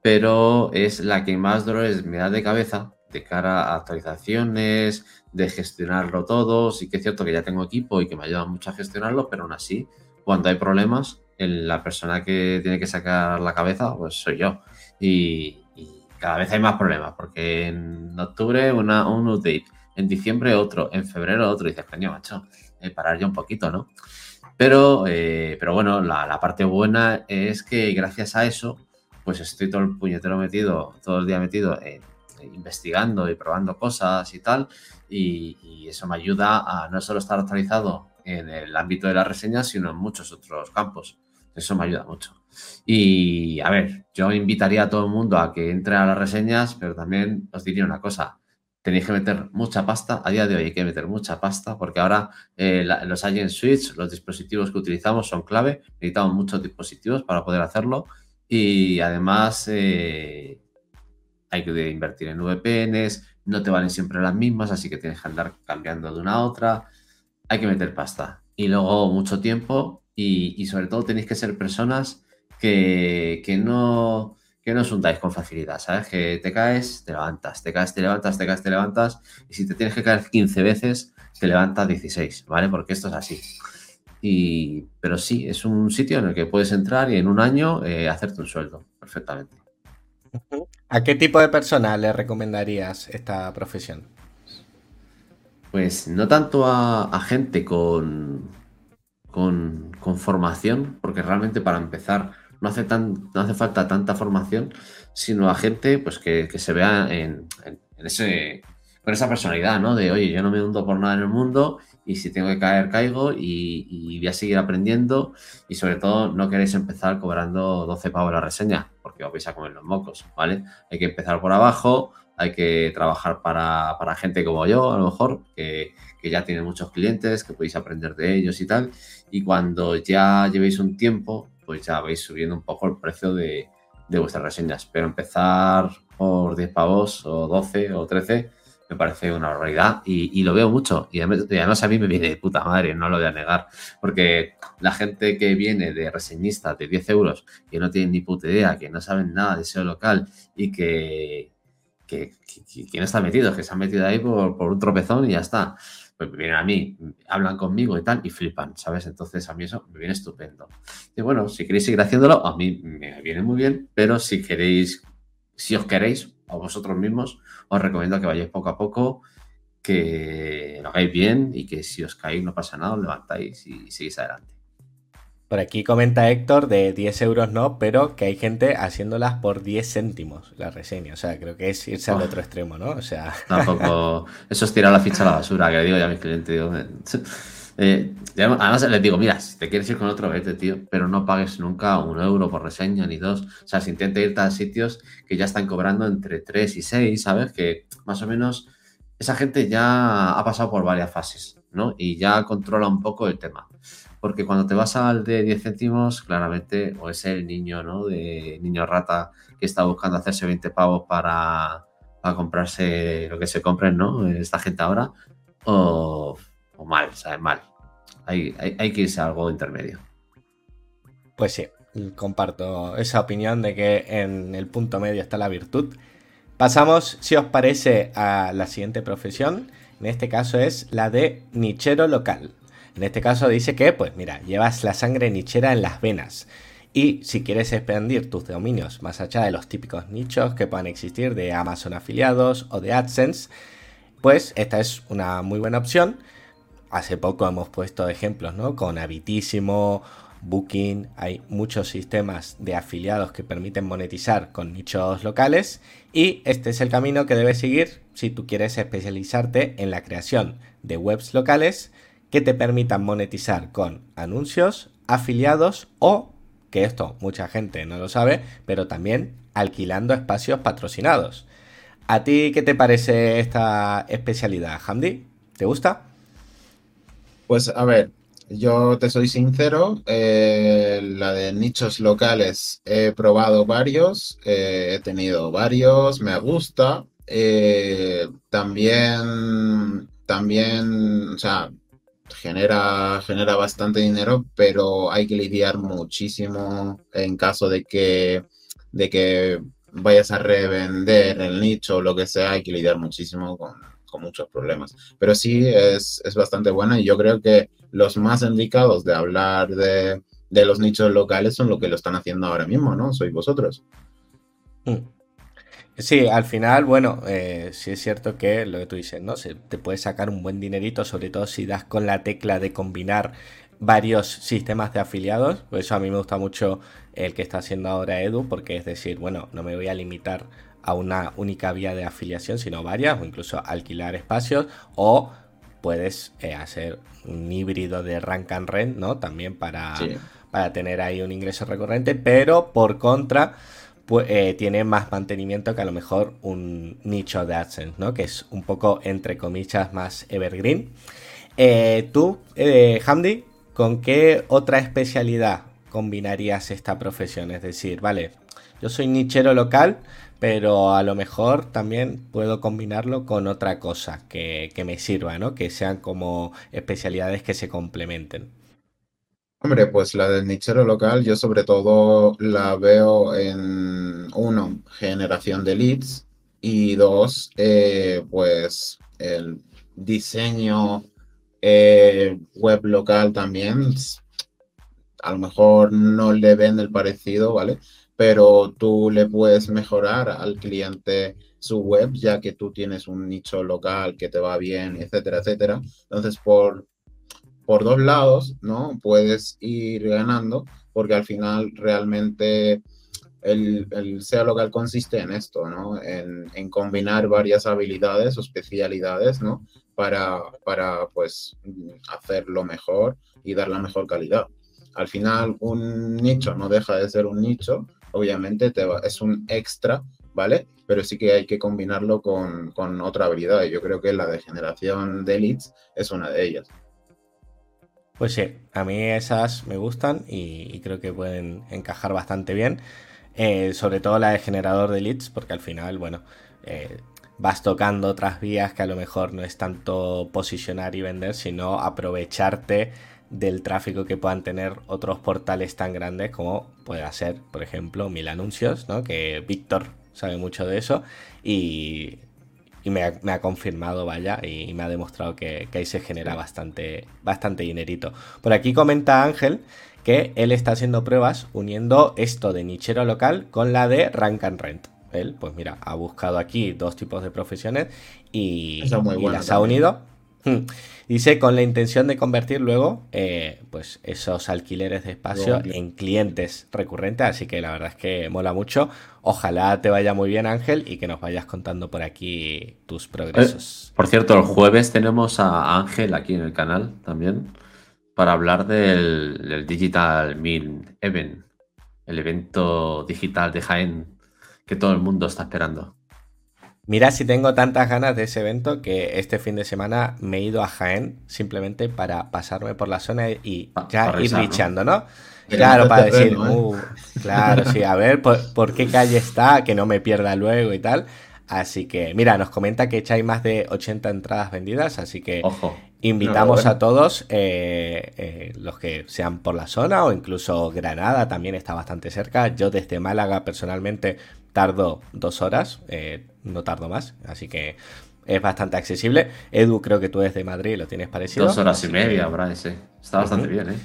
pero es la que más dolores me da de cabeza de cara a actualizaciones, de gestionarlo todo. Sí que es cierto que ya tengo equipo y que me ayuda mucho a gestionarlo, pero aún así, cuando hay problemas, la persona que tiene que sacar la cabeza, pues soy yo. Y, cada vez hay más problemas, porque en octubre una, un update, en diciembre otro, en febrero otro, y dices, coño, macho, parar ya un poquito, ¿no? Pero, eh, pero bueno, la, parte buena es que gracias a eso, pues estoy todo el puñetero metido, todo el día metido investigando y probando cosas y tal, y, y, eso me ayuda a no solo estar actualizado en el ámbito de las reseñas, sino en muchos otros campos. Eso me ayuda mucho. Y a ver, yo invitaría a todo el mundo a que entre a las reseñas, pero también os diría una cosa. Tenéis que meter mucha pasta. A día de hoy hay que meter mucha pasta porque ahora eh, los Agent Switch, los dispositivos que utilizamos son clave. Necesitamos muchos dispositivos para poder hacerlo. Y además eh, hay que invertir en VPNs. No te valen siempre las mismas, así que tienes que andar cambiando de una a otra. Hay que meter pasta. Y luego mucho tiempo y, sobre todo tenéis que ser personas que, no que no os hundáis con facilidad, ¿sabes? Que te caes, te levantas, te caes, te levantas, te caes, te levantas, y si te tienes que caer 15 veces, te levantas 16, ¿vale? Porque esto es así. Y, pero sí, es un sitio en el que puedes entrar y en un año eh, hacerte un sueldo perfectamente. ¿A qué tipo de persona le recomendarías esta profesión? Pues no tanto a gente con, con, formación, porque realmente para empezar no hace, tan, no hace falta tanta formación, sino a gente pues, que, se vea en, ese, con esa personalidad, ¿no? De, oye, yo no me hundo por nada en el mundo y si tengo que caer, caigo y, voy a seguir aprendiendo y sobre todo no queréis empezar cobrando 12 pavos la reseña, porque os vais a comer los mocos, ¿vale? Hay que empezar por abajo, hay que trabajar para, para gente como yo, a lo mejor, que, que ya tiene muchos clientes, que podéis aprender de ellos y tal. Y cuando ya llevéis un tiempo, pues ya vais subiendo un poco el precio de, vuestras reseñas. Pero empezar por 10 pavos o 12 o 13 me parece una barbaridad y, lo veo mucho. Y además, a mí me viene de puta madre, no lo voy a negar. Porque la gente que viene de reseñistas de 10 euros, que no tienen ni puta idea, que no saben nada de SEO local y que, que, no está metido, que se han metido ahí por, por un tropezón y ya está pues vienen a mí, hablan conmigo y tal, y flipan, ¿sabes? Entonces a mí eso me viene estupendo. Y bueno, si queréis seguir haciéndolo, a mí me viene muy bien, pero si queréis, si os queréis, a vosotros mismos, os recomiendo que vayáis poco a poco, que lo hagáis bien y que si os caéis no pasa nada, os levantáis y seguís adelante. Por aquí comenta Héctor de 10 euros no, pero que hay gente haciéndolas por 10 céntimos la reseña. O sea, creo que es irse al otro extremo, ¿no? O sea. (laughs) Tampoco. Eso es tirar la ficha a la basura, que le digo ya a mis clientes. Digo, eh, (laughs) además les digo, mira, si te quieres ir con otro, vete, tío, pero no pagues nunca un euro por reseña ni dos. O sea, si intenta irte a sitios que ya están cobrando entre 3 y 6, ¿sabes? Que más o menos esa gente ya ha pasado por varias fases, ¿no? Y ya controla un poco el tema porque cuando te vas al de 10 céntimos, claramente, o es el niño, ¿no? De niño rata que está buscando hacerse 20 pavos para, comprarse lo que se compren, ¿no? Esta gente ahora, o, mal, ¿sabes? Mal. Hay, hay, que irse a algo intermedio. Pues sí, comparto esa opinión de que en el punto medio está la virtud. Pasamos, si os parece, a la siguiente profesión. En este caso es la de nichero local. En este caso dice que, pues mira, llevas la sangre nichera en las venas. Y si quieres expandir tus dominios más allá de los típicos nichos que puedan existir de Amazon afiliados o de AdSense, pues esta es una muy buena opción. Hace poco hemos puesto ejemplos, ¿no? Con Habitísimo, Booking, hay muchos sistemas de afiliados que permiten monetizar con nichos locales y este es el camino que debes seguir si tú quieres especializarte en la creación de webs locales que te permitan monetizar con anuncios, afiliados o, que esto mucha gente no lo sabe, pero también alquilando espacios patrocinados. ¿A ti qué te parece esta especialidad, Hamdi? ¿Te gusta? Pues a ver, yo te soy sincero, eh, la de nichos locales he probado varios, eh, he tenido varios, me gusta. Eh, también, también, o sea, genera, genera bastante dinero, pero hay que lidiar muchísimo en caso de que, de que vayas a revender el nicho o lo que sea, hay que lidiar muchísimo con, muchos problemas. Pero sí es, bastante buena y yo creo que los más indicados de hablar de, los nichos locales son lo que lo están haciendo ahora mismo, ¿no? Sois vosotros. Mm. Sí, al final, bueno, eh, sí es cierto que lo que tú dices, ¿no? Se te puede sacar un buen dinerito, sobre todo si das con la tecla de combinar varios sistemas de afiliados. Por eso a mí me gusta mucho el que está haciendo ahora Edu, porque es decir, bueno, no me voy a limitar a una única vía de afiliación, sino varias, o incluso alquilar espacios, o puedes eh, hacer un híbrido de rank and rent, ¿no? También para, para tener ahí un ingreso recurrente, pero por contra pues, tiene más mantenimiento que a lo mejor un nicho de AdSense, ¿no? Que es un poco, entre comillas, más evergreen. Eh, tú, eh, Hamdi, ¿con qué otra especialidad combinarías esta profesión? Es decir, vale, yo soy nichero local, pero a lo mejor también puedo combinarlo con otra cosa que, que me sirva, ¿no? Que sean como especialidades que se complementen. Hombre, pues la del nichero local, yo sobre todo la veo en, uno, generación de leads y dos, eh, pues el diseño eh, web local también. A lo mejor no le ven el parecido, ¿vale? Pero tú le puedes mejorar al cliente su web, ya que tú tienes un nicho local que te va bien, etcétera, etcétera. Entonces, por por dos lados, ¿no? Puedes ir ganando, porque al final realmente el, el SEO local consiste en esto, ¿no? En, combinar varias habilidades o especialidades, ¿no? Para, para, pues, hacerlo mejor y dar la mejor calidad. Al final, un nicho no deja de ser un nicho, obviamente te es un extra, ¿vale? Pero sí que hay que combinarlo con, con otra habilidad. Y yo creo que la de generación de leads es una de ellas. Pues sí, a mí esas me gustan y, creo que pueden encajar bastante bien. Eh, sobre todo la de generador de leads, porque al final, bueno, eh, vas tocando otras vías que a lo mejor no es tanto posicionar y vender, sino aprovecharte del tráfico que puedan tener otros portales tan grandes como puede ser, por ejemplo, Mil Anuncios, ¿no? Que Víctor sabe mucho de eso y y me ha, confirmado, vaya, y, me ha demostrado que, ahí se genera bastante, bastante dinerito. Por aquí comenta Ángel que él está haciendo pruebas uniendo esto de nichero local con la de rank and rent. Él, pues mira, ha buscado aquí dos tipos de profesiones y, las ha unido. Hmm. Dice con la intención de convertir luego eh, pues esos alquileres de espacio en clientes recurrentes, así que la verdad es que mola mucho. Ojalá te vaya muy bien Ángel y que nos vayas contando por aquí tus progresos. Eh, por cierto, el jueves tenemos a Ángel aquí en el canal también para hablar del, Digital Meal Event, el evento digital de Jaén que todo el mundo está esperando. Mira si tengo tantas ganas de ese evento que este fin de semana me he ido a Jaén simplemente para pasarme por la zona y ya ir bichando, ¿no? Claro, para decir, uh, claro, sí, a ver por, qué calle está, que no me pierda luego y tal. Así que, mira, nos comenta que echáis más de 80 entradas vendidas, así que invitamos a todos, eh, eh, los que sean por la zona o incluso Granada también está bastante cerca. Yo desde Málaga personalmente tardo dos horas, eh, no tardo más, así que es bastante accesible. Edu, creo que tú desde Madrid lo tienes parecido. Dos horas y media, Brian, sí. Está bastante bien, ¿eh?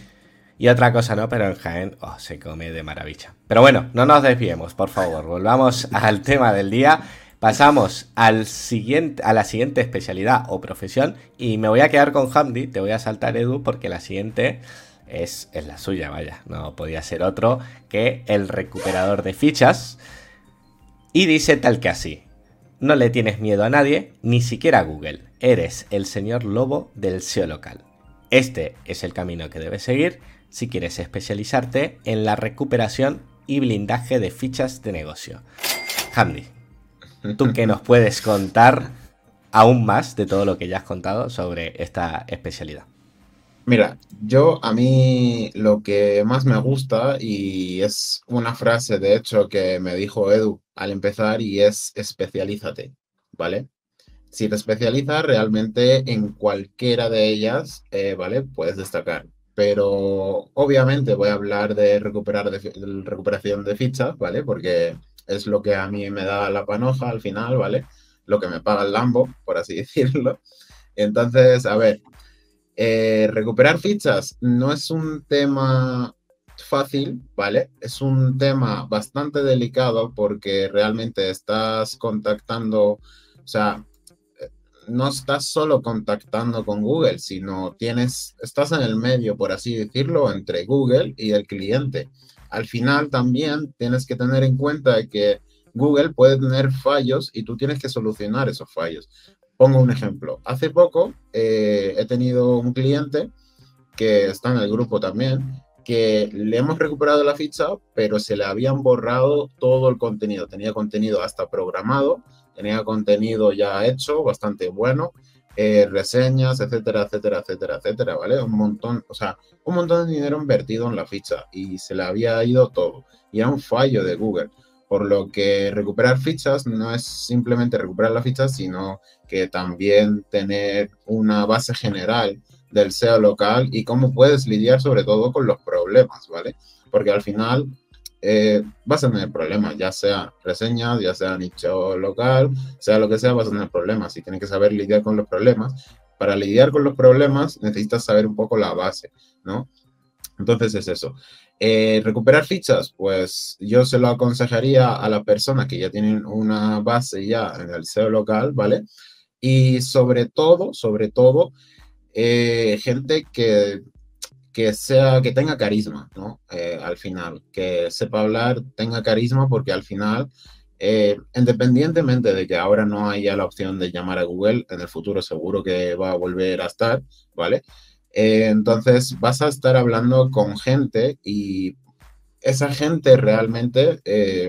Y otra cosa no, pero en Jaén oh, se come de maravilla. Pero bueno, no nos desviemos, por favor. Volvamos (laughs) al tema del día. Pasamos al siguiente, a la siguiente especialidad o profesión. Y me voy a quedar con Hamdi. Te voy a saltar, Edu, porque la siguiente es, es la suya, vaya. No podía ser otro que el recuperador de fichas. Y dice tal que así. No le tienes miedo a nadie, ni siquiera a Google. Eres el señor lobo del SEO local. Este es el camino que debes seguir si quieres especializarte en la recuperación y blindaje de fichas de negocio. Hamdi, ¿tú qué nos puedes contar aún más de todo lo que ya has contado sobre esta especialidad? Mira, yo a mí lo que más me gusta y es una frase de hecho que me dijo Edu al empezar y es especialízate, ¿vale? Si te especializas realmente en cualquiera de ellas, eh, ¿vale? Puedes destacar. Pero obviamente voy a hablar de, recuperar de, recuperación de fichas, ¿vale? Porque es lo que a mí me da la panoja al final, ¿vale? Lo que me paga el Lambo, por así (laughs) decirlo. Entonces, a ver, eh, recuperar fichas no es un tema fácil, ¿vale? Es un tema bastante delicado porque realmente estás contactando, o sea, no estás solo contactando con Google, sino tienes, estás en el medio, por así decirlo, entre Google y el cliente. Al final también tienes que tener en cuenta que Google puede tener fallos y tú tienes que solucionar esos fallos. Pongo un ejemplo. Hace poco eh, he tenido un cliente que está en el grupo también, que le hemos recuperado la ficha, pero se le habían borrado todo el contenido. Tenía contenido hasta programado, tenía contenido ya hecho, bastante bueno, eh, reseñas, etcétera, etcétera, etcétera, etcétera, ¿vale? Un montón, o sea, un montón de dinero invertido en la ficha y se le había ido todo. Y era un fallo de Google. Por lo que recuperar fichas no es simplemente recuperar la ficha, sino que también tener una base general del SEO local y cómo puedes lidiar sobre todo con los problemas, ¿vale? Porque al final eh, vas a tener problemas, ya sea reseñas, ya sea nicho local, sea lo que sea, vas a tener problemas y tienes que saber lidiar con los problemas. Para lidiar con los problemas necesitas saber un poco la base, ¿no? Entonces es eso. Eh, recuperar fichas, pues yo se lo aconsejaría a la persona que ya tienen una base ya en el SEO local, ¿vale? Y sobre todo, sobre todo, eh, gente que que sea, que tenga carisma, ¿no? Eh, al final, que sepa hablar, tenga carisma, porque al final, eh, independientemente de que ahora no haya la opción de llamar a Google, en el futuro seguro que va a volver a estar, ¿vale? Eh, entonces vas a estar hablando con gente y esa gente realmente,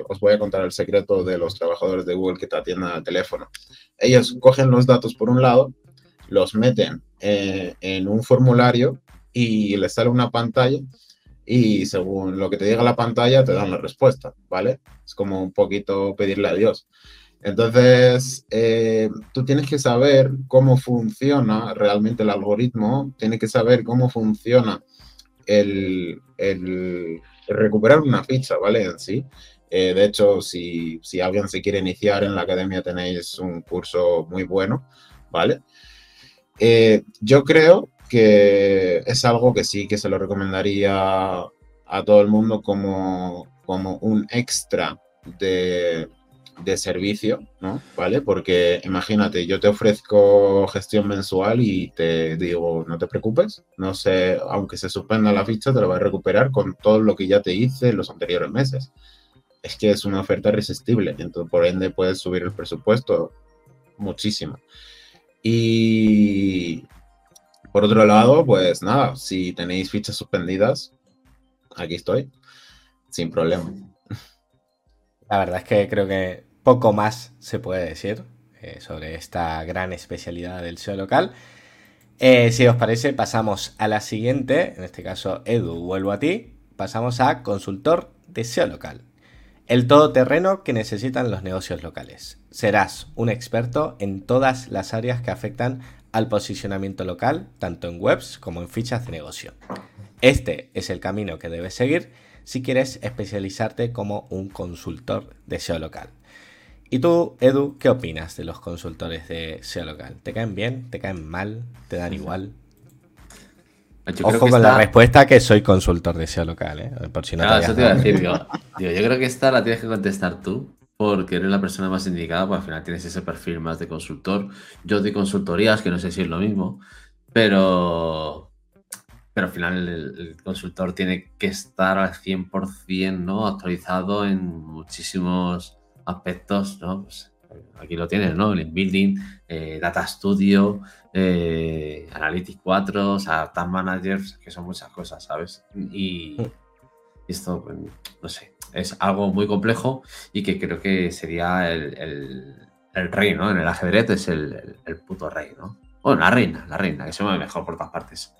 os voy a contar el secreto de los trabajadores de Google que te atienden al teléfono. Ellos cogen los datos por un lado, los meten en un formulario y le sale una pantalla y según lo que te diga la pantalla te dan la respuesta, ¿vale? Es como un poquito pedirle a Dios. Entonces, eh, tú tienes que saber cómo funciona realmente el algoritmo, tienes que saber cómo funciona el, recuperar una ficha, ¿vale? En sí. Eh, de hecho, si, si, alguien se quiere iniciar en la academia, tenéis un curso muy bueno, ¿vale? Eh, yo creo que es algo que sí que se lo recomendaría a todo el mundo como, como un extra de, de servicio, ¿no? ¿Vale? Porque imagínate, yo te ofrezco gestión mensual y te digo, no te preocupes, no sé, aunque se suspenda la ficha, te lo vas a recuperar con todo lo que ya te hice en los anteriores meses. Es que es una oferta irresistible, entonces por ende puedes subir el presupuesto muchísimo. Y, por otro lado, pues nada, si tenéis fichas suspendidas, aquí estoy, sin problema. La verdad es que creo que poco más se puede decir eh, sobre esta gran especialidad del SEO local. Eh, si os parece, pasamos a la siguiente, en este caso, Edu, vuelvo a ti. Pasamos a consultor de SEO local. El todoterreno que necesitan los negocios locales. Serás un experto en todas las áreas que afectan al posicionamiento local, tanto en webs como en fichas de negocio. Este es el camino que debes seguir si quieres especializarte como un consultor de SEO local. ¿Y tú, Edu, qué opinas de los consultores de SEO local? ¿Te caen bien? ¿Te caen mal? ¿Te dan igual? Ojo con la respuesta que soy consultor de SEO local, ¿eh? Por si no eso te iba a decir, yo creo que esta la tienes que contestar tú, porque eres la persona más indicada, pues al final tienes ese perfil más de consultor. Yo doy consultorías, que no sé si es lo mismo, pero, pero al final el, consultor tiene que estar al 100% ¿no? actualizado en muchísimos aspectos. ¿no? Pues, aquí lo tienes, ¿no? El building, eh, Data Studio, eh, Analytics 4, o sea, Tag Managers, que son muchas cosas, ¿sabes? Y esto, pues, no sé, es algo muy complejo y que creo que sería el, rey, ¿no? En el ajedrez es el, puto rey, ¿no? Bueno, la reina, la reina, que se mueve mejor por todas partes.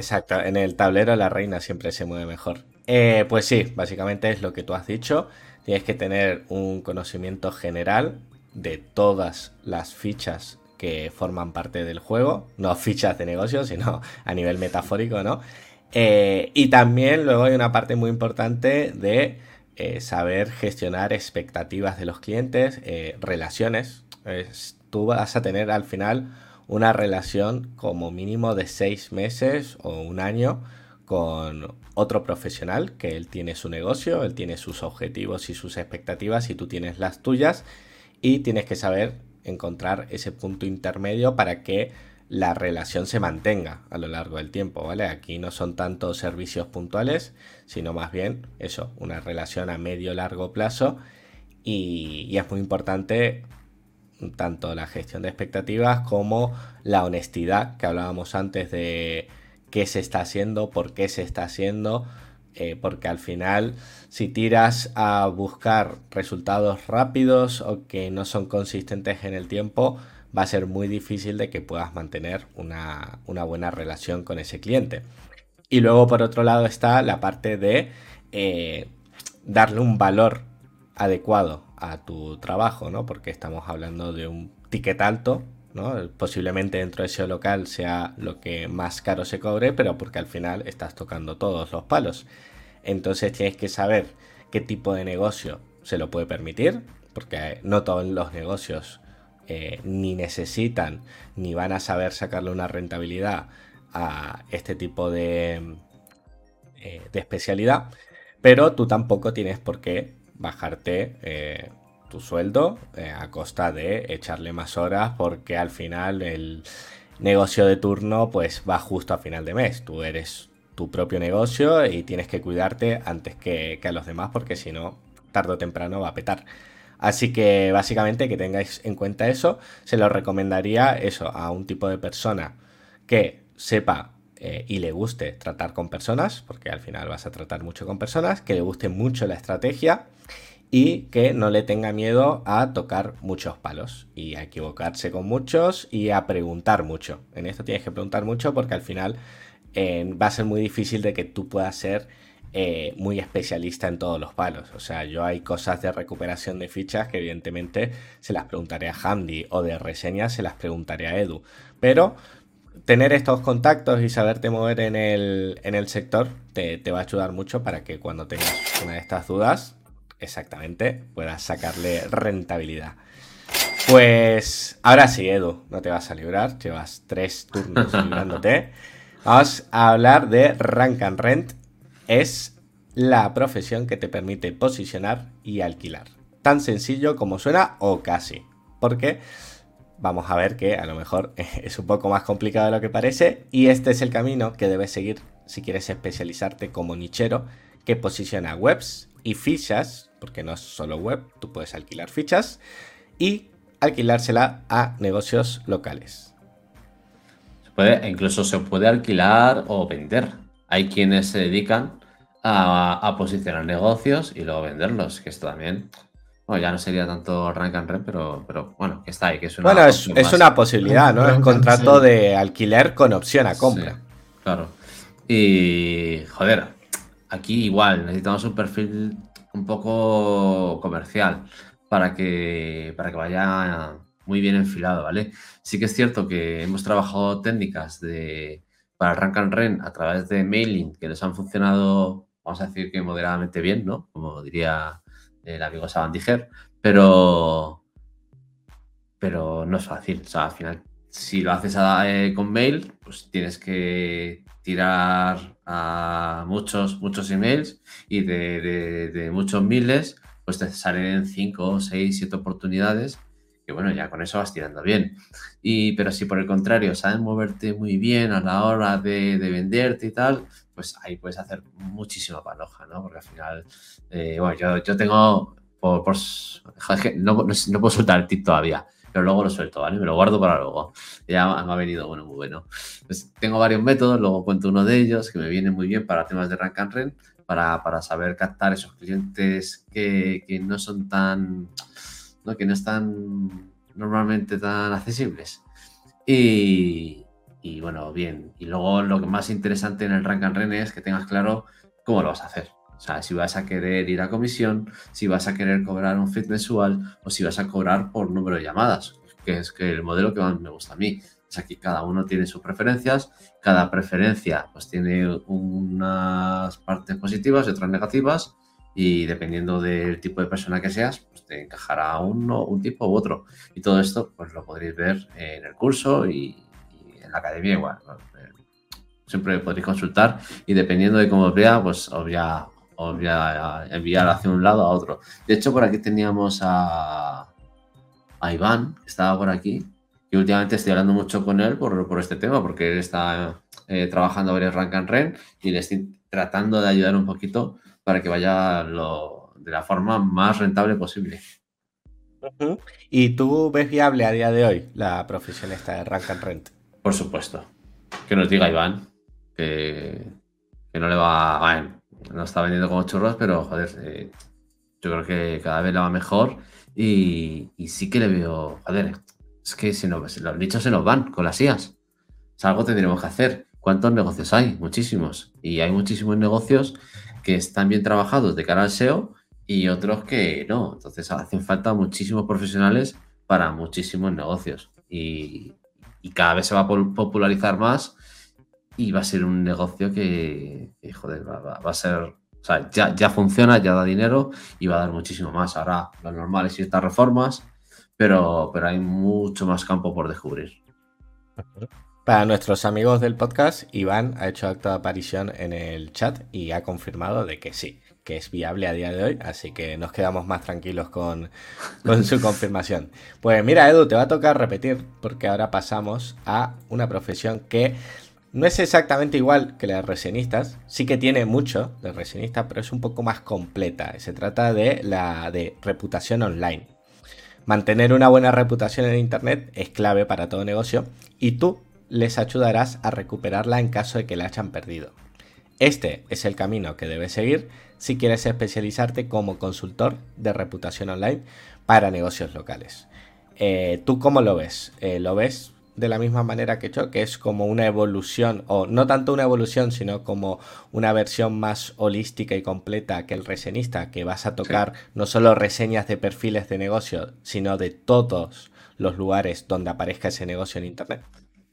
Exacto, en el tablero la reina siempre se mueve mejor. Eh, pues sí, básicamente es lo que tú has dicho. Tienes que tener un conocimiento general de todas las fichas que forman parte del juego, no (laughs) fichas de negocio, sino a nivel metafórico, ¿no? Eh, y también luego hay una parte muy importante de eh, saber gestionar expectativas de los clientes, relaciones. tú vas a tener al final una relación como mínimo de seis meses o un año con otro profesional, que él tiene su negocio, él tiene sus objetivos y sus expectativas y tú tienes las tuyas y tienes que saber encontrar ese punto intermedio para que la relación se mantenga a lo largo del tiempo, ¿vale? Aquí no son tantos servicios puntuales, sino más bien eso, una relación a medio largo plazo y, y es muy importante tanto la gestión de expectativas como la honestidad que hablábamos antes de qué se está haciendo, por qué se está haciendo, eh, porque al final si tiras a buscar resultados rápidos o que no son consistentes en el tiempo, va a ser muy difícil de que puedas mantener una, buena relación con ese cliente. Y luego por otro lado está la parte de eh, darle un valor adecuado a tu trabajo, ¿no? Porque estamos hablando de un ticket alto, ¿no? Posiblemente dentro de ese local sea lo que más caro se cobre, pero porque al final estás tocando todos los palos. Entonces tienes que saber qué tipo de negocio se lo puede permitir, porque no todos los negocios eh, ni necesitan ni van a saber sacarle una rentabilidad a este tipo de, eh, de especialidad, pero tú tampoco tienes por qué bajarte eh, tu sueldo eh, a costa de echarle más horas porque al final el negocio de turno pues va justo a final de mes. Tú eres tu propio negocio y tienes que cuidarte antes que, a los demás porque si no, tarde o temprano va a petar. Así que básicamente que tengáis en cuenta eso, se lo recomendaría eso a un tipo de persona que sepa eh, y le guste tratar con personas, porque al final vas a tratar mucho con personas, que le guste mucho la estrategia y que no le tenga miedo a tocar muchos palos y a equivocarse con muchos y a preguntar mucho. En esto tienes que preguntar mucho porque al final eh, va a ser muy difícil de que tú puedas ser eh, muy especialista en todos los palos. O sea, yo hay cosas de recuperación de fichas que evidentemente se las preguntaré a Handy o de reseñas se las preguntaré a Edu. Pero tener estos contactos y saberte mover en el, en el sector te, va a ayudar mucho para que cuando tengas una de estas dudas, exactamente, puedas sacarle rentabilidad. Pues ahora sí, Edu, no te vas a librar, llevas tres turnos (laughs) librándote. Vamos a hablar de Rank and Rent. Es la profesión que te permite posicionar y alquilar. Tan sencillo como suena o casi. Porque vamos a ver que a lo mejor (laughs) es un poco más complicado de lo que parece y este es el camino que debes seguir si quieres especializarte como nichero que posiciona webs y fichas, porque no es solo web, tú puedes alquilar fichas y alquilársela a negocios locales. Se puede, incluso se puede alquilar o vender. Hay quienes se dedican a, a posicionar negocios y luego venderlos, que esto también bueno, ya no sería tanto rank and rent, pero, pero bueno, que está ahí, que es una Bueno, es, una posibilidad, ¿no? Es un contrato de alquiler con opción a compra. claro. Y, joder, aquí igual, necesitamos un perfil un poco comercial para que, para que vaya muy bien enfilado, ¿vale? Sí que es cierto que hemos trabajado técnicas de, para Rank and Rent a través de mailing que les han funcionado, vamos a decir que moderadamente bien, ¿no? Como diría el amigo Sabandiger, pero, pero no es fácil. O sea, al final, si lo haces eh, con mail, pues tienes que tirar a muchos, muchos emails y de, muchos miles, pues te salen 5, 6, 7 oportunidades que bueno, ya con eso vas tirando bien. Y, pero si por el contrario sabes moverte muy bien a la hora de, de venderte y tal, pues ahí puedes hacer muchísima paloja, ¿no? Porque al final, eh, bueno, yo, yo tengo, por, no, no, puedo soltar el tip todavía, pero luego lo suelto, ¿vale? Me lo guardo para luego. Ya me ha venido, bueno, muy bueno. Pues tengo varios métodos, luego cuento uno de ellos que me viene muy bien para temas de rank and rent, para, para saber captar esos clientes que, que no son tan, ¿no? que no están normalmente tan accesibles. Y, y bueno, bien. Y luego lo que más interesante en el Rank and Run es que tengas claro cómo lo vas a hacer. O sea, si vas a querer ir a comisión, si vas a querer cobrar un fit mensual o si vas a cobrar por número de llamadas, que es que el modelo que más me gusta a mí. Es aquí cada uno tiene sus preferencias, cada preferencia pues tiene unas partes positivas y otras negativas y dependiendo del tipo de persona que seas, pues te encajará uno, un tipo u otro. Y todo esto pues lo podréis ver en el curso y, en la academia igual. Siempre podréis consultar y dependiendo de cómo os vea, pues os voy, a, enviar hacia un lado a otro. De hecho, por aquí teníamos a, a Iván, que estaba por aquí, y últimamente estoy hablando mucho con él por, por este tema, porque él está eh, trabajando varios rank and ren y le estoy tratando de ayudar un poquito para que vaya lo, de la forma más rentable posible. ¿Y tú ves viable a día de hoy la profesión esta de rank and rent? Por supuesto. Que nos diga Iván que, no le va. a no está vendiendo como churros, pero joder, eh, yo creo que cada vez le va mejor y, sí que le veo. Joder, es que si los nichos se nos van con las IAS. Es algo que tendremos que hacer. ¿Cuántos negocios hay? Muchísimos. Y hay muchísimos negocios que están bien trabajados de cara al SEO y otros que no. Entonces hacen falta muchísimos profesionales para muchísimos negocios. Y, cada vez se va a popularizar más y va a ser un negocio que, joder, va, a ser, o sea, ya, funciona, ya da dinero y va a dar muchísimo más. Ahora lo normal es ciertas reformas, pero, pero hay mucho más campo por descubrir. Para nuestros amigos del podcast, Iván ha hecho acto de aparición en el chat y ha confirmado de que sí, que es viable a día de hoy, así que nos quedamos más tranquilos con, con su confirmación. Pues mira, Edu, te va a tocar repetir porque ahora pasamos a una profesión que no es exactamente igual que la de resenistas, sí que tiene mucho de resenistas, pero es un poco más completa. Se trata de la de reputación online. Mantener una buena reputación en Internet es clave para todo negocio y tú les ayudarás a recuperarla en caso de que la hayan perdido. Este es el camino que debes seguir si quieres especializarte como consultor de reputación online para negocios locales. Eh, ¿Tú cómo lo ves? Eh, ¿Lo ves de la misma manera que yo, que es como una evolución, o no tanto una evolución, sino como una versión más holística y completa que el reseñista, que vas a tocar no solo reseñas de perfiles de negocio, sino de todos los lugares donde aparezca ese negocio en Internet.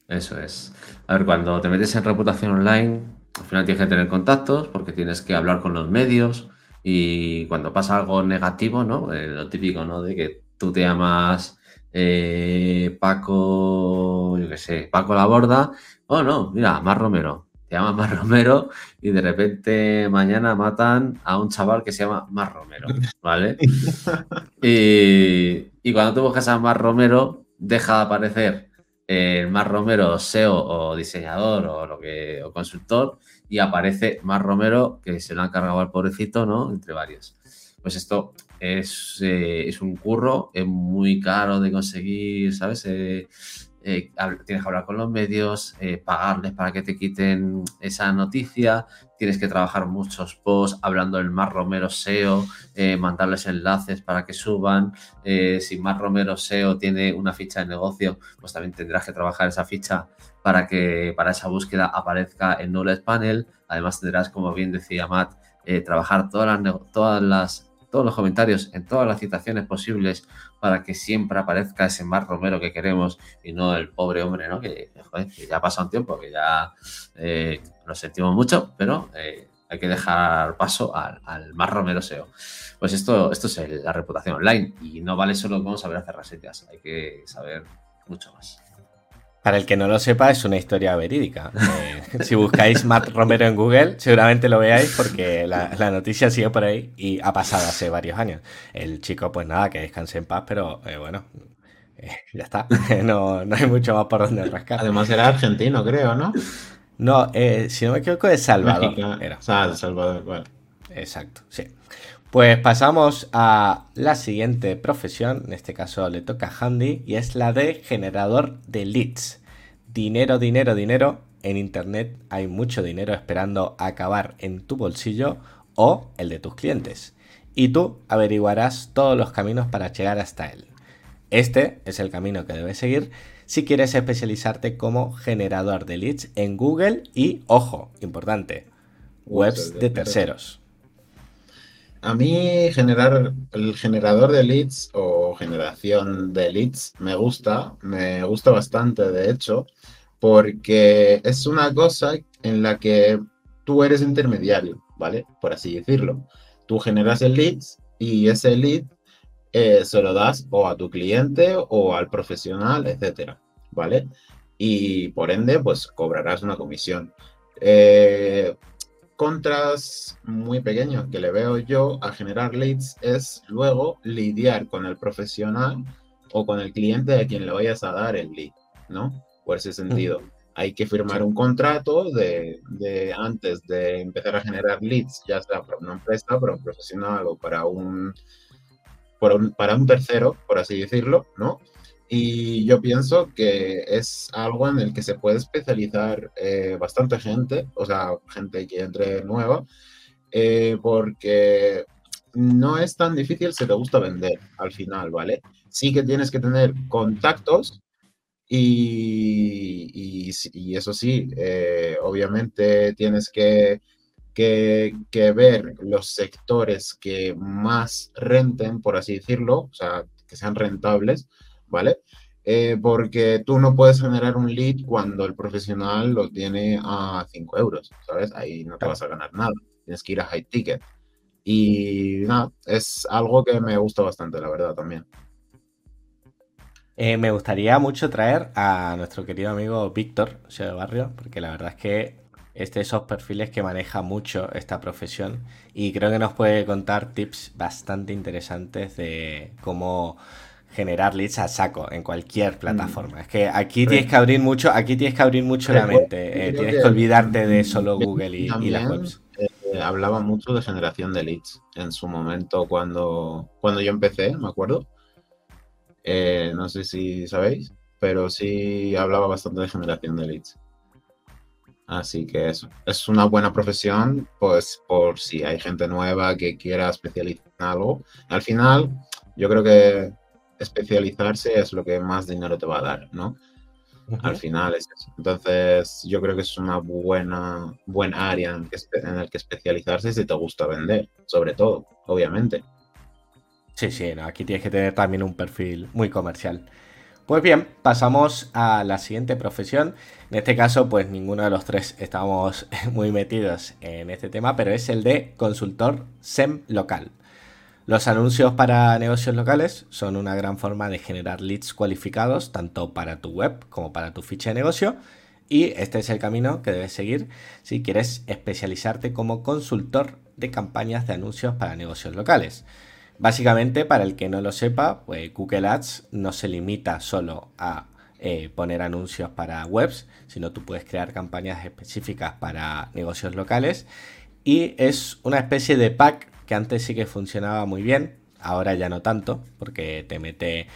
Eso es. A ver, cuando te metes en reputación online, al final tienes que tener contactos porque tienes que hablar con los medios y cuando pasa algo negativo, ¿no? Eh, lo típico, ¿no? De que tú te llamas eh, Paco, yo qué sé, Paco La Borda. Oh, no, mira, Mar Romero. Te llamas Mar Romero y de repente mañana matan a un chaval que se llama Mar Romero, ¿vale? (laughs) y, y cuando tú buscas a Mar Romero, deja de aparecer el Mar Romero SEO o diseñador o lo que o consultor y aparece Mar Romero que se lo han cargado al pobrecito, ¿no? Entre varios. Pues esto es, eh, es un curro, es muy caro de conseguir, ¿sabes? Eh, eh, tienes que hablar con los medios, pagarles para que te quiten esa noticia, tienes que trabajar muchos posts hablando del Mar Romero SEO, mandarles enlaces para que suban. si Mar Romero SEO tiene una ficha de negocio, pues también tendrás que trabajar esa ficha para que para esa búsqueda aparezca en Knowledge Panel. Además tendrás, como bien decía Matt, trabajar todas las, todas las todos los comentarios, en todas las citaciones posibles para que siempre aparezca ese Mar Romero que queremos y no el pobre hombre, ¿no? Que, ya ha pasado un tiempo, que ya eh, lo sentimos mucho, pero eh, hay que dejar paso al, al Mar Romero SEO. Pues esto, esto es la reputación online y no vale solo con saber hacer reseñas, hay que saber mucho más. Para el que no lo sepa, es una historia verídica. Eh, si buscáis Matt Romero en Google, seguramente lo veáis porque la, noticia sigue por ahí y ha pasado hace varios años. El chico, pues nada, que descanse en paz, pero eh, bueno, eh, ya está. (laughs) no, hay mucho más por donde rascar. Además era argentino, creo, ¿no? No, si no me equivoco, es Salvador. Era. Ah, Salvador, bueno. Exacto, sí. Pues pasamos a la siguiente profesión, en este caso le toca a Handy, y es la de generador de leads. Dinero, dinero, dinero. En Internet hay mucho dinero esperando acabar en tu bolsillo o el de tus clientes. Y tú averiguarás todos los caminos para llegar hasta él. Este es el camino que debes seguir si quieres especializarte como generador de leads en Google y, ojo, importante, webs de terceros. A mí generar el generador de leads o generación de leads me gusta, me gusta bastante de hecho, porque es una cosa en la que tú eres intermediario, ¿vale? Por así decirlo. tú generas el lead y ese lead eh, se lo das o a tu cliente o al profesional, etcétera, ¿vale? Y por ende, pues cobrarás una comisión. Eh, contras muy pequeños que le veo yo a generar leads es luego lidiar con el profesional o con el cliente a quien le vayas a dar el lead, ¿no? Por ese sentido. Hay que firmar un contrato de, antes de empezar a generar leads, ya sea para una empresa, para un profesional o para un, para un tercero, por así decirlo, ¿no? Y yo pienso que es algo en el que se puede especializar eh, bastante gente, o sea, gente que entre nueva, eh, porque no es tan difícil si te gusta vender al final, ¿vale? Sí que tienes que tener contactos y, y, eso sí, eh, obviamente tienes que, que, que, ver los sectores que más renten, por así decirlo, o sea, que sean rentables ¿vale? Eh, porque tú no puedes generar un lead cuando el profesional lo tiene a 5 euros, ¿sabes? Ahí no te vas a ganar nada, tienes que ir a high ticket. Y nada, es algo que me gusta bastante, la verdad, también. Eh, me gustaría mucho traer a nuestro querido amigo Víctor, de Barrio, porque la verdad es que es de esos perfiles que maneja mucho esta profesión y creo que nos puede contar tips bastante interesantes de cómo generar leads a saco en cualquier mm. plataforma. Es que aquí tienes que abrir mucho, aquí tienes que abrir mucho la mente. Eh, tienes que, olvidarte de solo Google y, las webs. Eh, hablaba mucho de generación de leads en su momento cuando, cuando yo empecé, me acuerdo. Eh, no sé si sabéis, pero sí hablaba bastante de generación de leads. Así que eso, es una buena profesión, pues por si hay gente nueva que quiera especializar en algo. Al final, yo creo que especializarse es lo que más dinero te va a dar, ¿no? Al final es eso. Entonces, yo creo que es una buena, buena área en, que, en el que especializarse si te gusta vender, sobre todo, obviamente. Sí, sí, aquí tienes que tener también un perfil muy comercial. Pues bien, pasamos a la siguiente profesión. En este caso, pues ninguno de los tres estamos (laughs) muy metidos en este tema, pero es el de consultor SEM local. Los anuncios para negocios locales son una gran forma de generar leads cualificados tanto para tu web como para tu ficha de negocio y este es el camino que debes seguir si quieres especializarte como consultor de campañas de anuncios para negocios locales. Básicamente, para el que no lo sepa, pues Google Ads no se limita solo a eh, poner anuncios para webs, sino tú puedes crear campañas específicas para negocios locales y es una especie de pack que antes sí que funcionaba muy bien, ahora ya no tanto, porque te mete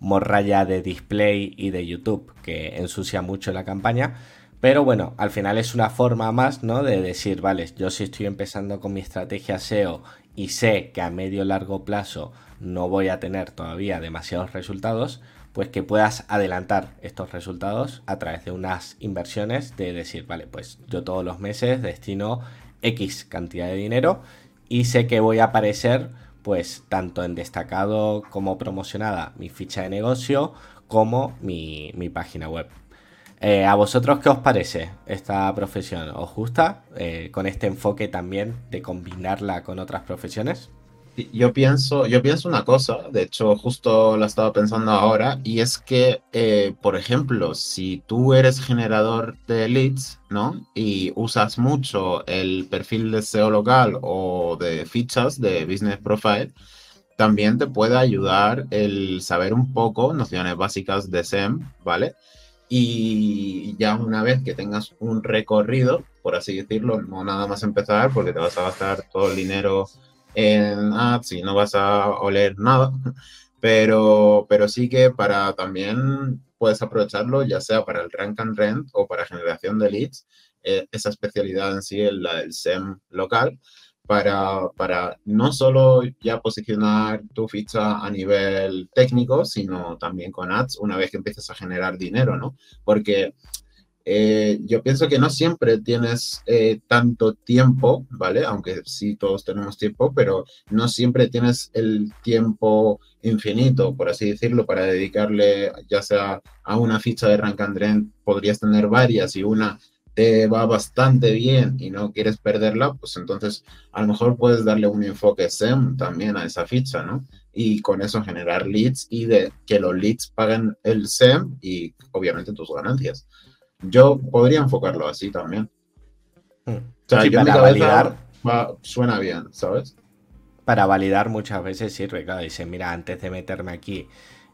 morralla de display y de YouTube que ensucia mucho la campaña. Pero bueno, al final es una forma más, ¿no? De decir, vale, yo si estoy empezando con mi estrategia SEO y sé que a medio largo plazo no voy a tener todavía demasiados resultados, pues que puedas adelantar estos resultados a través de unas inversiones de decir, vale, pues yo todos los meses destino X cantidad de dinero y sé que voy a aparecer pues tanto en destacado como promocionada mi ficha de negocio como mi, página web. Eh, ¿A vosotros qué os parece esta profesión? ¿Os gusta eh, con este enfoque también de combinarla con otras profesiones? Yo pienso, yo pienso una cosa, de hecho justo la estaba pensando ahora, y es que, eh, por ejemplo, si tú eres generador de leads, ¿no? Y usas mucho el perfil de SEO local o de fichas de Business Profile, también te puede ayudar el saber un poco nociones básicas de SEM, ¿vale? Y ya una vez que tengas un recorrido, por así decirlo, no nada más empezar, porque te vas a gastar todo el dinero en ads y no vas a oler nada, (laughs) pero, pero sí que para también puedes aprovecharlo ya sea para el rank and rent o para generación de leads, eh, esa especialidad en sí, la del SEM local, para, para no solo ya posicionar tu ficha a nivel técnico, sino también con ads una vez que empieces a generar dinero, ¿no? Porque eh, yo pienso que no siempre tienes eh, tanto tiempo, ¿vale? Aunque sí todos tenemos tiempo, pero no siempre tienes el tiempo infinito, por así decirlo, para dedicarle ya sea a una ficha de Rank and Rent, podrías tener varias y una te va bastante bien y no quieres perderla, pues entonces a lo mejor puedes darle un enfoque SEM también a esa ficha, ¿no? Y con eso generar leads y de que los leads paguen el SEM y obviamente tus ganancias. Yo podría enfocarlo así también. Hmm. O sea, Sí, yo en mi para validar. va- suena bien, ¿sabes? Para validar muchas veces sirve, claro. Dice, mira, antes de meterme aquí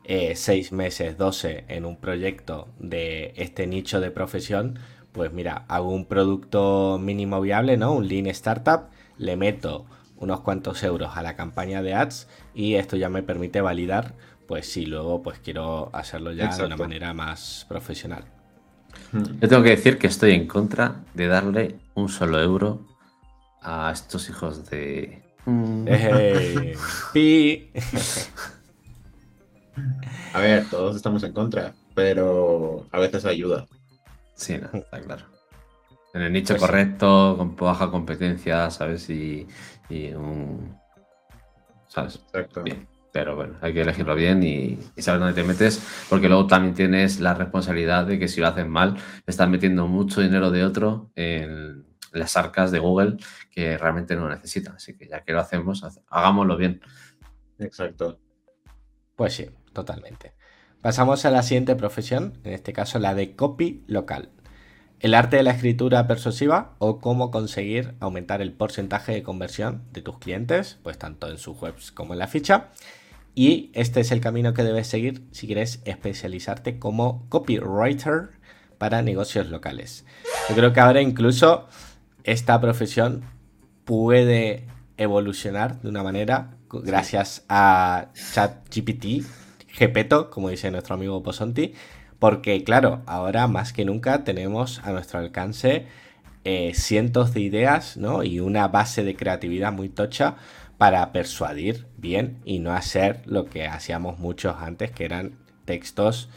eh, seis meses, 12 en un proyecto de este nicho de profesión, pues mira, hago un producto mínimo viable, ¿no? Un lean startup, le meto unos cuantos euros a la campaña de ads y esto ya me permite validar, pues si luego pues quiero hacerlo ya de una manera más profesional. Yo tengo que decir que estoy en contra de darle un solo euro a estos hijos de. Mm. Eh, (laughs) pi. A ver, todos estamos en contra, pero a veces ayuda. Sí, no, está claro. En el nicho Pues sí. correcto, con baja competencia, ¿sabes? Y, y un. ¿Sabes? Exacto. Bien. Pero bueno, hay que elegirlo bien y, y saber dónde te metes, porque luego también tienes la responsabilidad de que si lo haces mal, estás metiendo mucho dinero de otro en las arcas de Google que realmente no lo necesitan. Así que ya que lo hacemos, hace- hagámoslo bien. Exacto. Pues sí, totalmente. Pasamos a la siguiente profesión, en este caso la de copy local. El arte de la escritura persuasiva o cómo conseguir aumentar el porcentaje de conversión de tus clientes, pues tanto en sus webs como en la ficha. Y este es el camino que debes seguir si quieres especializarte como copywriter para negocios locales. Yo creo que ahora incluso esta profesión puede evolucionar de una manera gracias a ChatGPT, Gepeto, como dice nuestro amigo Posonti, porque claro, ahora más que nunca tenemos a nuestro alcance eh, cientos de ideas ¿no? y una base de creatividad muy tocha para persuadir bien y no hacer lo que hacíamos muchos antes, que eran textos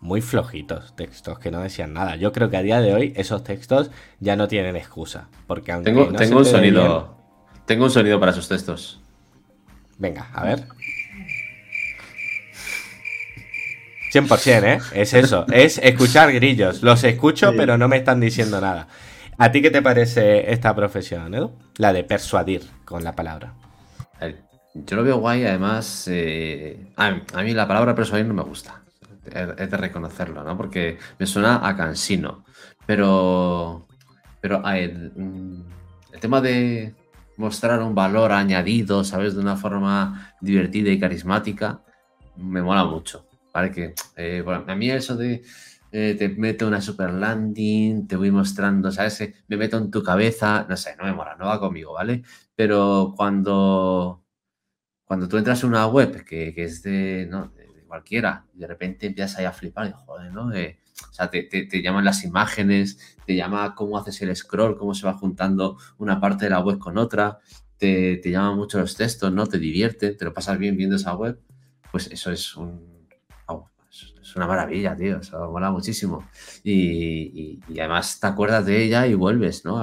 muy flojitos, textos que no decían nada. Yo creo que a día de hoy esos textos ya no tienen excusa, porque aunque Tengo, no tengo un te bien- sonido. Tengo un sonido para sus textos. Venga, a ver. 100%, ¿eh? Es eso, es escuchar grillos. Los escucho, Sí. pero no me están diciendo nada. ¿A ti qué te parece esta profesión, Edu? La de persuadir con la palabra. Yo lo veo guay, además. eh, a, mí la palabra persuadir no me gusta. Es de reconocerlo, ¿no? Porque me suena a cansino. Pero. Pero mm, el tema de mostrar un valor añadido, ¿sabes? De una forma divertida y carismática, me mola mucho. ¿Vale? Que eh, a mí eso de. Eh, te meto una super landing, te voy mostrando, ¿sabes? Eh, Me meto en tu cabeza, no sé, no me mola, no va conmigo, ¿vale? Pero cuando, cuando tú entras en una web que, que es de, ¿no? de, cualquiera, y de repente empiezas ahí a flipar, y joder, ¿no? Eh, o sea, te, te- te llaman las imágenes, te llama cómo haces el scroll, cómo se va juntando una parte de la web con otra, te, te llaman mucho los textos, ¿no? Te divierte, te lo pasas bien viendo esa web, pues eso es un... es- una maravilla, tío, eso mola muchísimo. Y, y- además te acuerdas de ella y vuelves, ¿no?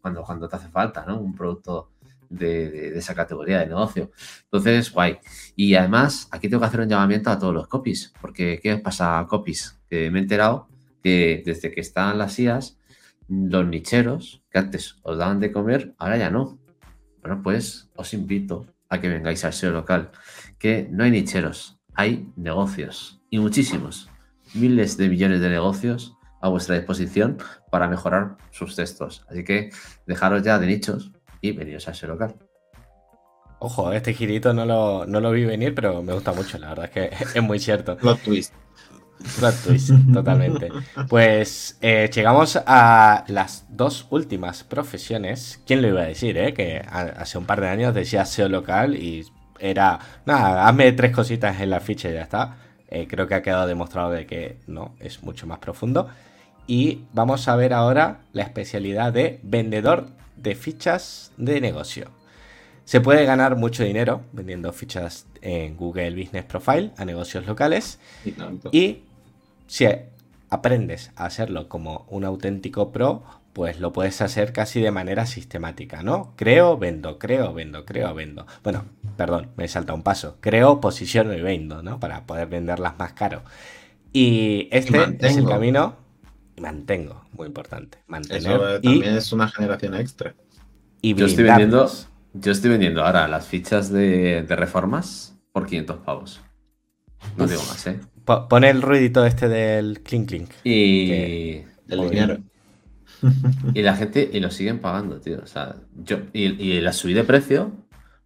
Cuando, cuando te hace falta, ¿no? Un producto de, de- esa categoría de negocio. Entonces, guay. Y además, aquí tengo que hacer un llamamiento a todos los copies, porque ¿qué pasa, copies? Que me he enterado que desde que están las IAS, los nicheros, que antes os daban de comer, ahora ya no. Bueno, pues os invito a que vengáis al SEO local, que no hay nicheros, hay negocios, y muchísimos, miles de millones de negocios a vuestra disposición para mejorar sus textos. Así que dejaros ya de nichos y veniros al SEO local. Ojo, este girito no lo, no lo vi venir, pero me gusta mucho, la verdad es que (laughs) es muy cierto. Plot twist. Plot twist, totalmente. Pues eh, llegamos a las dos últimas profesiones. ¿Quién lo iba a decir, eh? Que a- hace un par de años decía SEO local y era, nada, hazme tres cositas en la ficha y ya está. Eh, creo que ha quedado demostrado de que no, es mucho más profundo. Y vamos a ver ahora la especialidad de vendedor de fichas de negocio. Se puede ganar mucho dinero vendiendo fichas en Google Business Profile a negocios locales. Y si aprendes a hacerlo como un auténtico pro, pues lo puedes hacer casi de manera sistemática, ¿no? Creo, vendo, creo, vendo, creo, vendo. Bueno, perdón, me salta un paso. Creo, posiciono y vendo, ¿no? Para poder venderlas más caro. Y este es el camino mantengo, muy importante. Mantener Eso eh, y, también es una generación extra. y Yo estoy vendiendo, yo estoy vendiendo ahora las fichas de, de reformas por 500 pavos. No digo más, ¿eh? Po- Pon el ruidito este del clink clink. Y, El Joder. dinero. Y la gente, y lo siguen pagando, tío. O sea, yo, y, y la subí de precio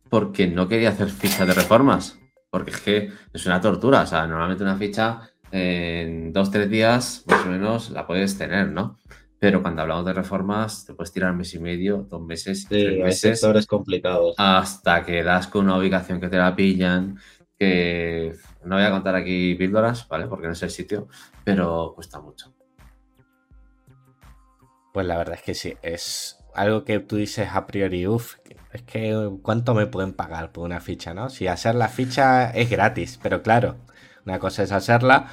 porque no quería hacer fichas de reformas. Porque es que es una tortura. O sea, normalmente una ficha en dos, tres días, más o menos, la puedes tener, ¿no? Pero cuando hablamos de reformas, te puedes tirar mes y medio, dos meses, Sí, tres hay meses, sectores complicados. hasta que das con una ubicación que te la pillan, que no voy a contar aquí píldoras, ¿vale? Porque no es el sitio, pero cuesta mucho. Pues la verdad es que sí, es algo que tú dices a priori, uff, es que cuánto me pueden pagar por una ficha, ¿no? Si hacer la ficha es gratis, pero claro, una cosa es hacerla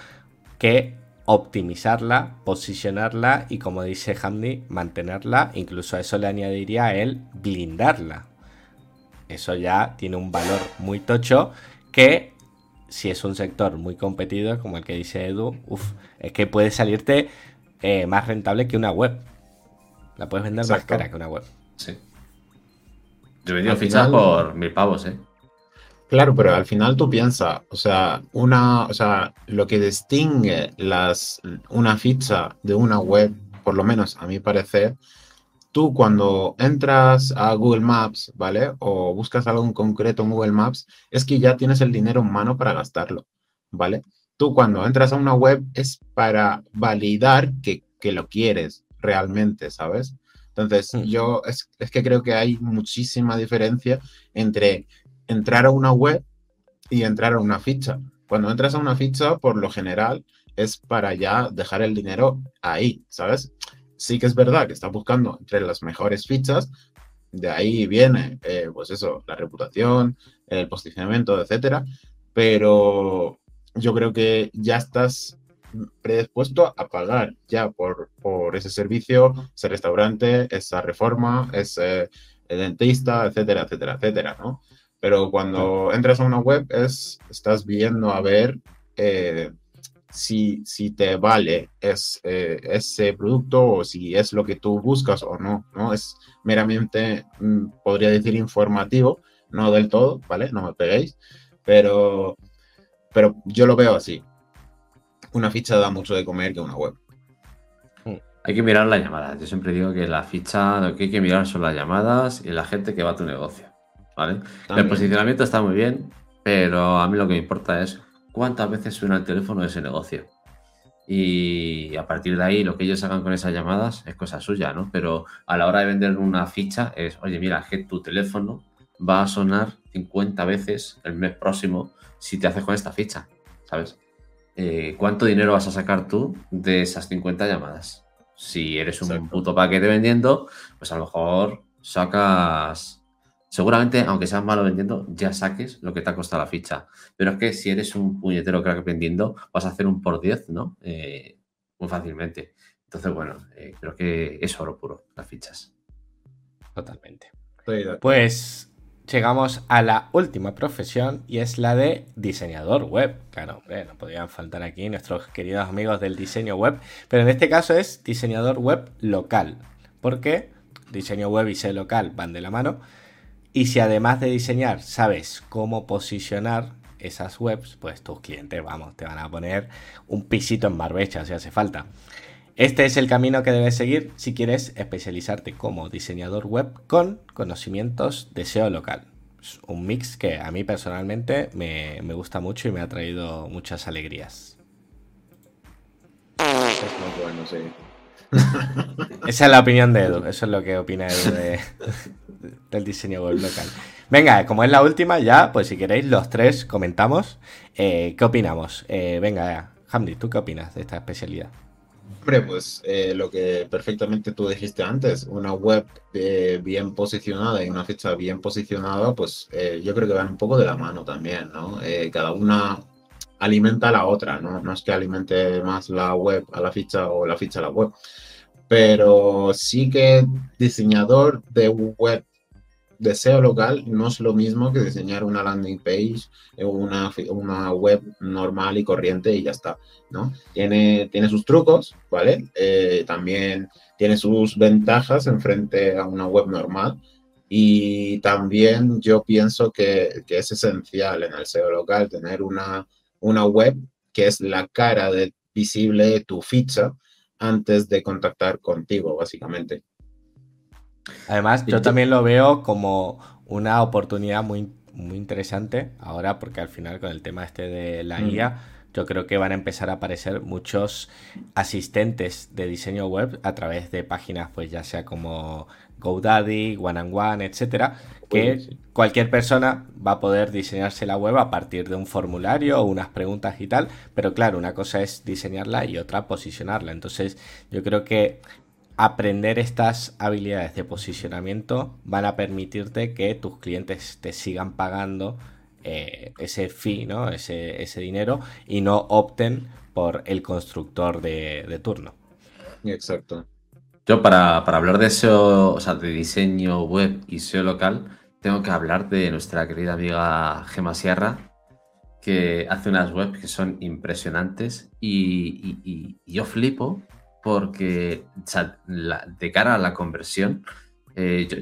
que optimizarla, posicionarla y como dice Hamdi, mantenerla, incluso a eso le añadiría el blindarla. Eso ya tiene un valor muy tocho que si es un sector muy competido, como el que dice Edu, uff, es que puede salirte eh, más rentable que una web. La puedes vender más cara que una web. Sí. Yo he vendido fichas final- por mil pavos, ¿eh? Claro, pero al final tú piensas, o sea, una, o sea, lo que distingue las, una ficha de una web, por lo menos a mi parecer, tú cuando entras a Google Maps, ¿vale? O buscas algo en concreto en Google Maps, es que ya tienes el dinero en mano para gastarlo, ¿vale? Tú cuando entras a una web es para validar que, que lo quieres realmente, ¿sabes? Entonces, yo es, es que creo que hay muchísima diferencia entre entrar a una web y entrar a una ficha. Cuando entras a una ficha, por lo general, es para ya dejar el dinero ahí, ¿sabes? Sí que es verdad que estás buscando entre las mejores fichas, de ahí viene, eh, pues eso, la reputación, el posicionamiento, etcétera, pero yo creo que ya estás predispuesto a pagar ya por, por ese servicio, ese restaurante, esa reforma, ese dentista, etcétera, etcétera, etcétera, ¿no? Pero cuando entras a una web es, estás viendo a ver eh, si, si te vale es, eh, ese producto o si es lo que tú buscas o no, ¿no? Es meramente, mm, podría decir, informativo, no del todo, ¿vale? No me peguéis, pero, pero yo lo veo así. Una ficha da mucho de comer que una web. Hay que mirar las llamadas. Yo siempre digo que la ficha lo que hay que mirar son las llamadas y la gente que va a tu negocio. ¿Vale? El posicionamiento está muy bien, pero a mí lo que me importa es cuántas veces suena el teléfono de ese negocio. Y a partir de ahí, lo que ellos hagan con esas llamadas es cosa suya, ¿no? Pero a la hora de vender una ficha es, oye, mira, que tu teléfono va a sonar 50 veces el mes próximo si te haces con esta ficha, ¿sabes? Eh, ¿Cuánto dinero vas a sacar tú de esas 50 llamadas? Si eres un Exacto. puto paquete vendiendo, pues a lo mejor sacas seguramente, aunque seas malo vendiendo, ya saques lo que te ha costado la ficha. Pero es que si eres un puñetero crack vendiendo, vas a hacer un por 10, ¿no? Eh, muy fácilmente. Entonces, bueno, eh, creo que es oro puro, las fichas. Totalmente. Pues llegamos a la última profesión y es la de diseñador web. Claro, hombre, no podían faltar aquí nuestros queridos amigos del diseño web, pero en este caso es diseñador web local, porque diseño web y SEO local van de la mano. Y si además de diseñar sabes cómo posicionar esas webs, pues tus clientes, vamos, te van a poner un pisito en Marbella si hace falta. Este es el camino que debes seguir si quieres especializarte como diseñador web con conocimientos de SEO local. Es un mix que a mí personalmente me, me gusta mucho y me ha traído muchas alegrías. Es muy bueno, sí. (laughs) Esa es la opinión de Edu, eso es lo que opina Edu de- (laughs) del diseño web local. Venga, como es la última, ya, pues si queréis, los tres comentamos. Eh, ¿Qué opinamos? Eh, venga, Hamdi, ¿tú qué opinas de esta especialidad? Pues eh, lo que perfectamente tú dijiste antes, una web eh, bien posicionada y una ficha bien posicionada, pues eh, yo creo que van un poco de la mano también, ¿no? Cada una alimenta a la otra, ¿no? No es que alimente más la web a la ficha o la ficha a la web, pero sí que diseñador de web de SEO local no es lo mismo que diseñar una landing page, una, una web normal y corriente y ya está, ¿no? Tiene, tiene sus trucos, ¿vale? Eh, también tiene sus ventajas en frente a una web normal. Y también yo pienso que, que es esencial en el SEO local tener una, una web que es la cara de, visible de tu ficha antes de contactar contigo, básicamente. Además, yo también lo veo como una oportunidad muy, muy interesante ahora, porque al final con el tema este de la mm. guía, yo creo que van a empezar a aparecer muchos asistentes de diseño web a través de páginas, pues ya sea como GoDaddy, One and One, etcétera, que cualquier persona va a poder diseñarse la web a partir de un formulario o unas preguntas y tal, pero claro, una cosa es diseñarla y otra posicionarla. Entonces, yo creo que aprender estas habilidades de posicionamiento van a permitirte que tus clientes te sigan pagando eh, ese fee, ¿no? Ese, ese, dinero y no opten por el constructor de, turno. Exacto. Yo para, hablar de SEO, o sea, de diseño web y SEO local, tengo que hablar de nuestra querida amiga Gema Sierra, que hace unas webs que son impresionantes y yo flipo porque de cara a la conversión, eh, yo,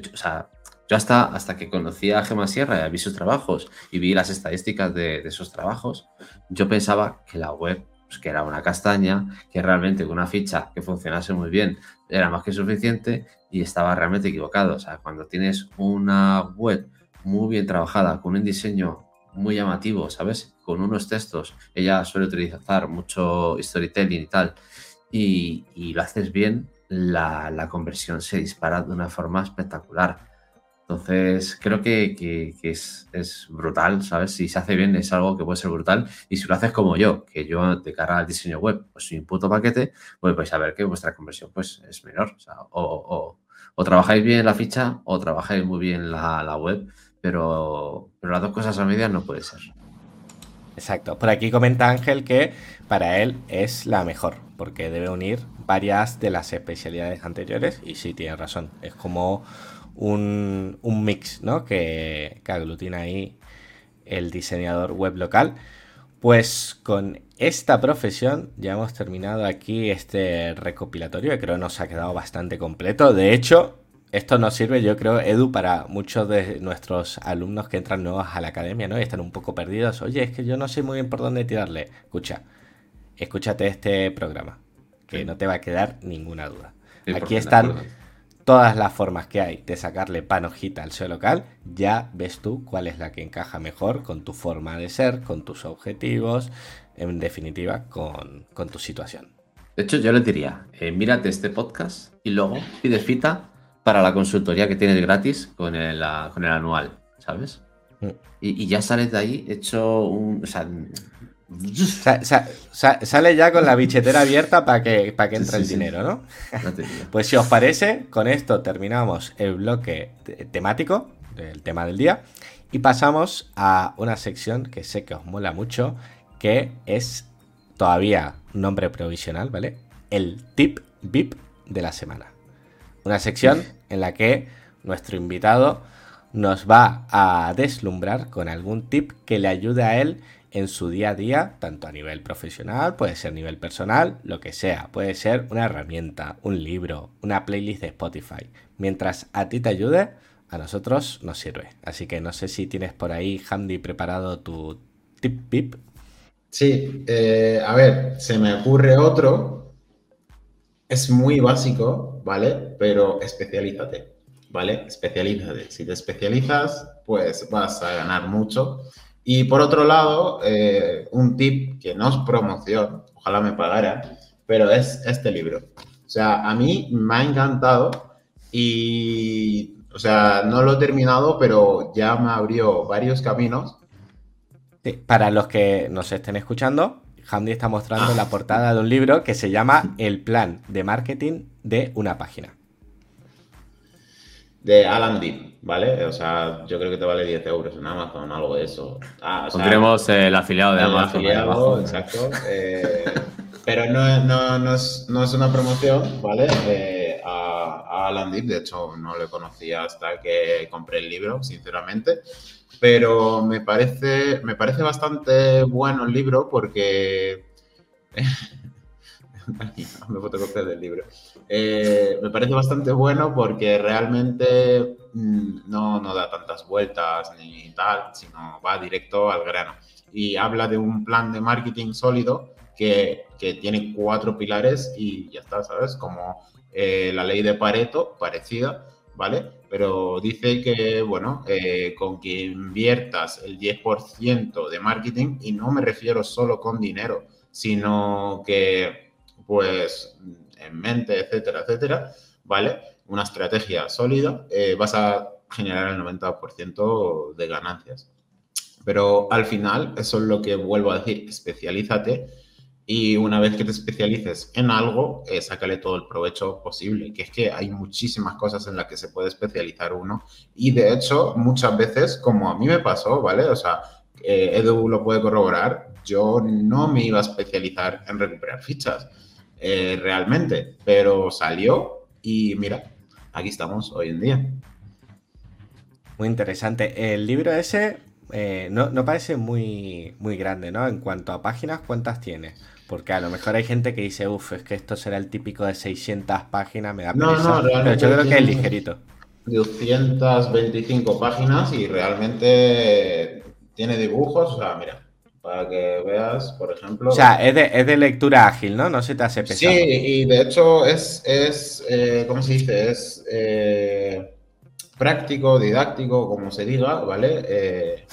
hasta, hasta que conocí a Gema Sierra y vi sus trabajos y vi las estadísticas de, esos trabajos, yo pensaba que la web pues, que era una castaña, que realmente una ficha que funcionase muy bien era más que suficiente y estaba realmente equivocado. O sea, cuando tienes una web muy bien trabajada, con un diseño muy llamativo, ¿sabes? Con unos textos, ella suele utilizar mucho storytelling y tal, y, lo haces bien, la, conversión se dispara de una forma espectacular. Entonces, creo que, es, brutal, ¿sabes? Si se hace bien es algo que puede ser brutal. Y si lo haces como yo, que yo de cara al diseño web, pues soy un puto paquete, pues vais a ver que vuestra conversión pues, es menor. O, trabajáis bien la ficha o trabajáis muy bien la, web, pero, pero las dos cosas a medias no puede ser. Exacto. Por aquí comenta Ángel que para él es la mejor, porque debe unir varias de las especialidades anteriores. Y sí, tiene razón. Es como un, mix, ¿no? Que, aglutina ahí el diseñador web local. Pues con esta profesión ya hemos terminado aquí este recopilatorio que creo nos ha quedado bastante completo. De hecho, esto nos sirve, yo creo, Edu, para muchos de nuestros alumnos que entran nuevos a la academia, ¿no? Y están un poco perdidos. Oye, es que yo no sé muy bien por dónde tirarle. Escucha, escúchate este programa, que no te va a quedar ninguna duda. Aquí están todas las formas que hay de sacarle panojita al SEO local. Ya ves tú cuál es la que encaja mejor con tu forma de ser, con tus objetivos, en definitiva, con, tu situación. De hecho, yo le diría, eh, mírate este podcast y luego pide cita para la consultoría que tienes gratis con el, con el anual, ¿sabes? Mm. Y, ya sales de ahí hecho un... sale ya con la bichetera abierta para que, para que entre el dinero, ¿no? (laughs) pues si os parece, con esto terminamos el bloque temático del tema del día y pasamos a una sección que sé que os mola mucho, que es todavía un nombre provisional, ¿vale? El tip VIP de la semana. Una sección (laughs) en la que nuestro invitado nos va a deslumbrar con algún tip que le ayude a él en su día a día, tanto a nivel profesional, puede ser a nivel personal, lo que sea, puede ser una herramienta, un libro, una playlist de Spotify. Mientras a ti te ayude, a nosotros nos sirve. Así que no sé si tienes por ahí, Handy, preparado tu tip pip. Sí, eh, a ver, se me ocurre otro es muy básico, ¿vale? Pero especialízate, ¿vale? Especialízate. Si te especializas, pues vas a ganar mucho. Y por otro lado, eh, un tip que no es promoción, ojalá me pagara, pero es este libro. O sea, a mí me ha encantado y, o sea, no lo he terminado, pero ya me abrió varios caminos. para los que nos estén escuchando, Hamdi está mostrando la portada de un libro que se llama El plan de marketing de una página. De Alan Dean, ¿vale? O sea, yo creo que te vale 10 euros en Amazon, algo de eso. Ah, Pondremos el afiliado de Amazon. Afiliado, exacto. Eh, pero no, no, no, es, no, es, una promoción, ¿vale? Eh, a, a Alan Deep, de hecho no lo conocía hasta que compré el libro, sinceramente, pero me parece, me parece bastante bueno el libro porque... (laughs) me fotocopia del libro. Eh, me parece bastante bueno porque realmente mm, no, no da tantas vueltas ni tal, sino va directo al grano. Y habla de un plan de marketing sólido que, que tiene cuatro pilares y ya está, ¿sabes? Como eh, la ley de Pareto, parecida, ¿vale? Pero dice que, bueno, eh, con que inviertas el 10% de marketing, y no me refiero solo con dinero, sino que, pues, en mente, etcétera, etcétera, ¿vale? Una estrategia sólida, eh, vas a generar el 90% de ganancias. Pero al final, eso es lo que vuelvo a decir, especialízate y una vez que te especialices en algo, eh, sácale todo el provecho posible, que es que hay muchísimas cosas en las que se puede especializar uno. Y de hecho, muchas veces, como a mí me pasó, ¿vale? O sea, eh, Edu lo puede corroborar, yo no me iba a especializar en recuperar fichas eh, realmente, pero salió y mira, aquí estamos hoy en día. Muy interesante. El libro ese eh, no, no, parece muy, muy grande, ¿no? En cuanto a páginas, ¿cuántas tiene? Porque a lo mejor hay gente que dice, uff, es que esto será el típico de 600 páginas, me da no, No, pero yo creo que es ligerito. 225 páginas y realmente tiene dibujos, o sea, mira, para que veas, por ejemplo... O sea, es de, es de lectura ágil, ¿no? No se te hace pesado. Sí, y de hecho es, es eh, ¿cómo se dice? Es eh, práctico, didáctico, como se diga, ¿vale? Eh,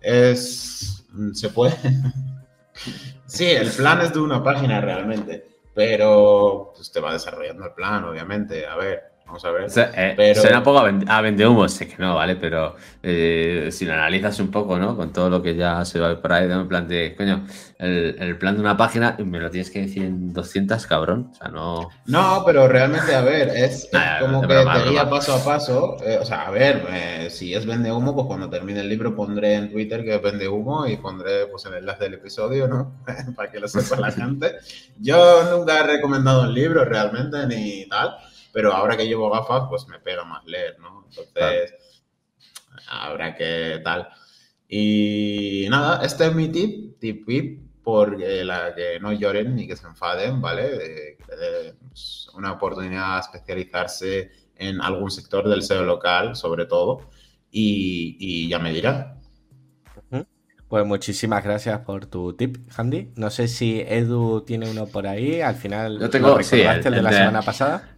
es... se puede... (laughs) Sí, el plan es de una página realmente, pero pues, te va desarrollando el plan, obviamente. A ver, Vamos a ver. Eh, pero... Suena un poco a, vende humo, sé que no, ¿vale? Pero eh, si lo analizas un poco, ¿no? Con todo lo que ya se va por ahí, en plan de, coño, el, el, plan de una página, me lo tienes que decir en 200, cabrón. O sea, no. No, pero realmente, a ver, es, es (laughs) como que te guía paso a paso. Eh, o sea, a ver, eh, si es vende humo, pues cuando termine el libro pondré en Twitter que es vende humo y pondré pues el enlace del episodio, ¿no? (laughs) Para que lo sepa la (laughs) gente. Yo nunca he recomendado el libro realmente ni tal pero ahora que llevo gafas, pues me pega más leer, ¿no? Entonces, habrá que tal. Y nada, este es mi tip, tip VIP, porque la que no lloren ni que se enfaden, ¿vale? Pues, una oportunidad de especializarse en algún sector del SEO local, sobre todo, y, y ya me dirán. Pues muchísimas gracias por tu tip, Handy. No sé si Edu tiene uno por ahí. Al final, Yo tengo, sí, el, de la semana pasada?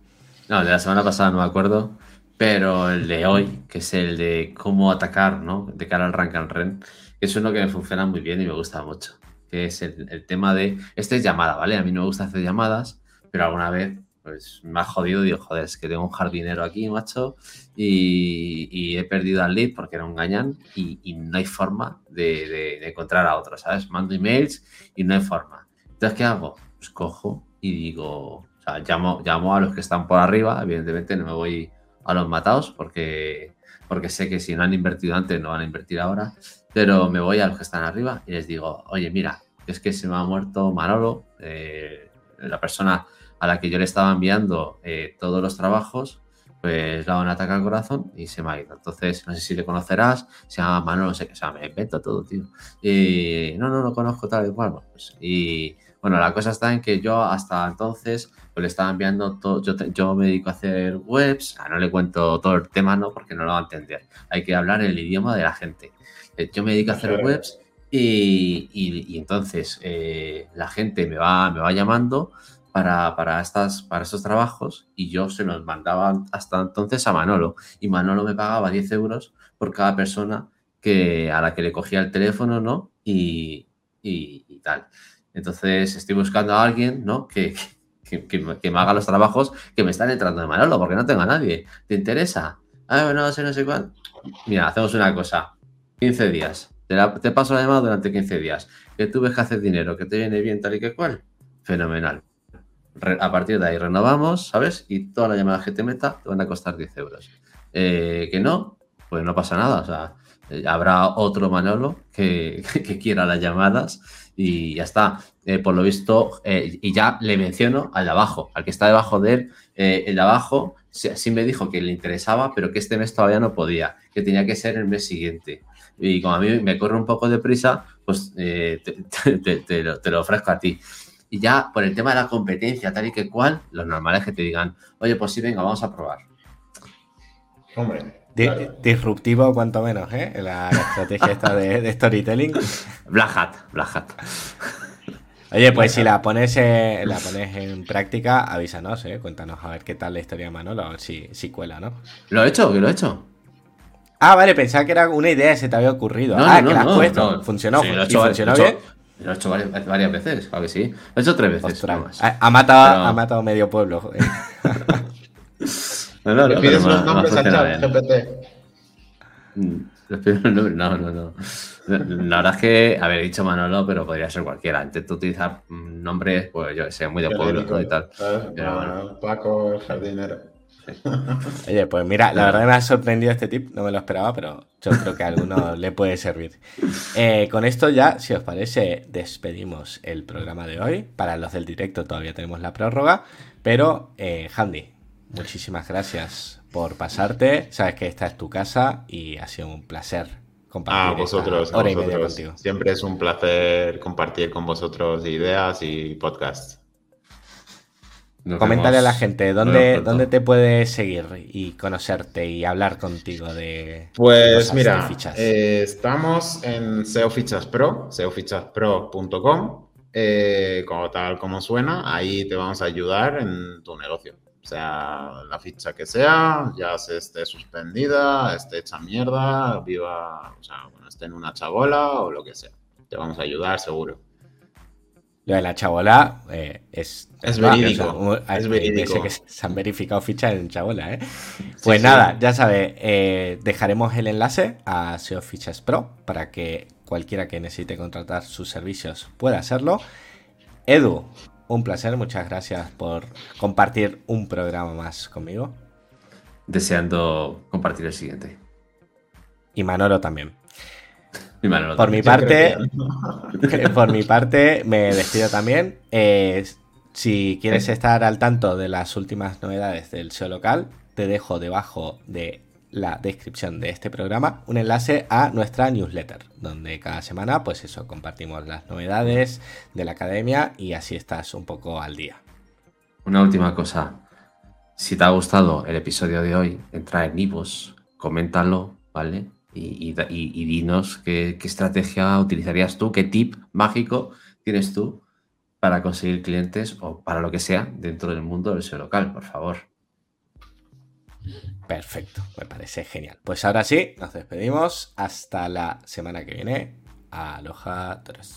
No, de la semana pasada no me acuerdo, pero el de hoy, que es el de cómo atacar, ¿no? De cara al rank and ren, es uno que me funciona muy bien y me gusta mucho. Que es el, tema de. Este es llamada, ¿vale? A mí no me gusta hacer llamadas, pero alguna vez pues me ha jodido. Digo, joder, es que tengo un jardinero aquí, macho, y, he perdido al lead porque era un gañán y, no hay forma de, de, encontrar a otro, ¿sabes? Mando emails y no hay forma. Entonces, ¿qué hago? Pues cojo y digo, llamo, llamo a los que están por arriba, evidentemente no me voy a los matados porque, porque sé que si no han invertido antes no van a invertir ahora, pero me voy a los que están arriba y les digo, oye, mira, es que se me ha muerto Manolo, eh, la persona a la que yo le estaba enviando eh, todos los trabajos, pues le dado un ataque al corazón y se me ha ido. Entonces, no sé si le conocerás, se llama Manolo, no sé qué, o sea, me invento todo, tío. Y no, no lo conozco tal y cual. Pues, y bueno, la cosa está en que yo hasta entonces pues le estaba enviando todo, yo, yo me dedico a hacer webs, no le cuento todo el tema, ¿no? Porque no lo va a entender. Hay que hablar el idioma de la gente. Eh, yo me dedico a hacer webs y, y, entonces eh, la gente me va, me va llamando para, para, estas, para estos trabajos y yo se los mandaba hasta entonces a Manolo y Manolo me pagaba 10 euros por cada persona que, a la que le cogía el teléfono, ¿no? Y, y tal. Entonces estoy buscando a alguien, ¿no? Que, que, me, haga los trabajos que me están entrando de Manolo, porque no tengo a nadie. ¿Te interesa? Ah, no sé, no sé cuál. Mira, hacemos una cosa. 15 días. Te, paso la llamada durante 15 días. Que tú ves que haces dinero, que te viene bien tal y que cual. Fenomenal. a partir de ahí renovamos, ¿sabes? Y todas las llamadas que te meta te van a costar 10 euros. Eh, que no, pues no pasa nada. O sea, eh, habrá otro Manolo que, (laughs) que quiera las llamadas y ya está. Eh, por lo visto, eh, y ya le menciono al de abajo, al que está debajo de él, eh, el de abajo sí, me dijo que le interesaba, pero que este mes todavía no podía, que tenía que ser el mes siguiente. Y como a mí me corre un poco de prisa, pues (laughs) te, lo, ofrezco a ti. Y ya por el tema de la competencia, tal y que cual, lo normal es que te digan, oye, pues sí, venga, vamos a probar. Hombre. Disruptivo, cuanto menos, ¿eh? La, estrategia esta de, storytelling. (laughs) Black Hat, Black Hat. Oye, pues si la pones, la pones en práctica, avísanos, ¿eh? Cuéntanos a ver qué tal la historia de Manolo, a ver si, si cuela, ¿no? Lo he hecho, que lo he hecho. Ah, vale, pensaba que era una idea que se te había ocurrido. ah, que la has puesto. Funcionó. Sí, lo he hecho, funcionó bien? Lo he hecho varias, veces, claro que sí. Lo he hecho tres veces. Ha, matado, ha matado medio pueblo. (laughs) No, no, ¿Le pides unos nombres a chat GPT? Mm. No, no, no. La verdad es que haber dicho Manolo, pero podría ser cualquiera. Antes de utilizar nombres, pues yo sé, muy de pueblo y tal. Paco, el jardinero. (laughs) Oye, pues mira, la verdad me ha sorprendido este tip, no me lo esperaba, pero yo creo que a alguno (laughs) le puede servir. Eh, con esto ya, si os parece, despedimos el programa de hoy. Para los del directo todavía tenemos la prórroga, pero eh, Handy, muchísimas gracias por pasarte. Sabes que esta es tu casa y ha sido un placer compartir. A vosotros, hora Y media contigo. Siempre es un placer compartir con vosotros ideas y podcasts. Coméntale a la gente dónde, dónde te puedes seguir y conocerte y hablar contigo de. Pues mira, eh, estamos en SEO Fichas Pro, seofichaspro.com. Eh, como tal como suena, ahí te vamos a ayudar en tu negocio sea la ficha que sea, ya se esté suspendida, esté hecha mierda, viva, o sea, bueno, esté en una chabola o lo que sea. Te vamos a ayudar seguro. Lo de la chabola eh, es, es verídico. es verídico. que se han verificado fichas en chabola, ¿eh? Pues nada, ya sabe, eh, dejaremos el enlace a SEO Fichas Pro para que cualquiera que necesite contratar sus servicios pueda hacerlo. Edu, un placer, muchas gracias por compartir un programa más conmigo. Deseando compartir el siguiente. Y Manolo también. por mi parte, por mi parte, me despido también. Eh, si quieres estar al tanto de las últimas novedades del SEO local, te dejo debajo de la descripción de este programa un enlace a nuestra newsletter, donde cada semana, pues eso, compartimos las novedades de la academia y así estás un poco al día. Una última cosa. Si te ha gustado el episodio de hoy, entra en Ivos, coméntalo, ¿vale? Y, dinos qué, qué estrategia utilizarías tú, qué tip mágico tienes tú para conseguir clientes o para lo que sea dentro del mundo del SEO local, por favor. Perfecto, me parece genial. Pues ahora sí, nos despedimos. Hasta la semana que viene. Aloha 3.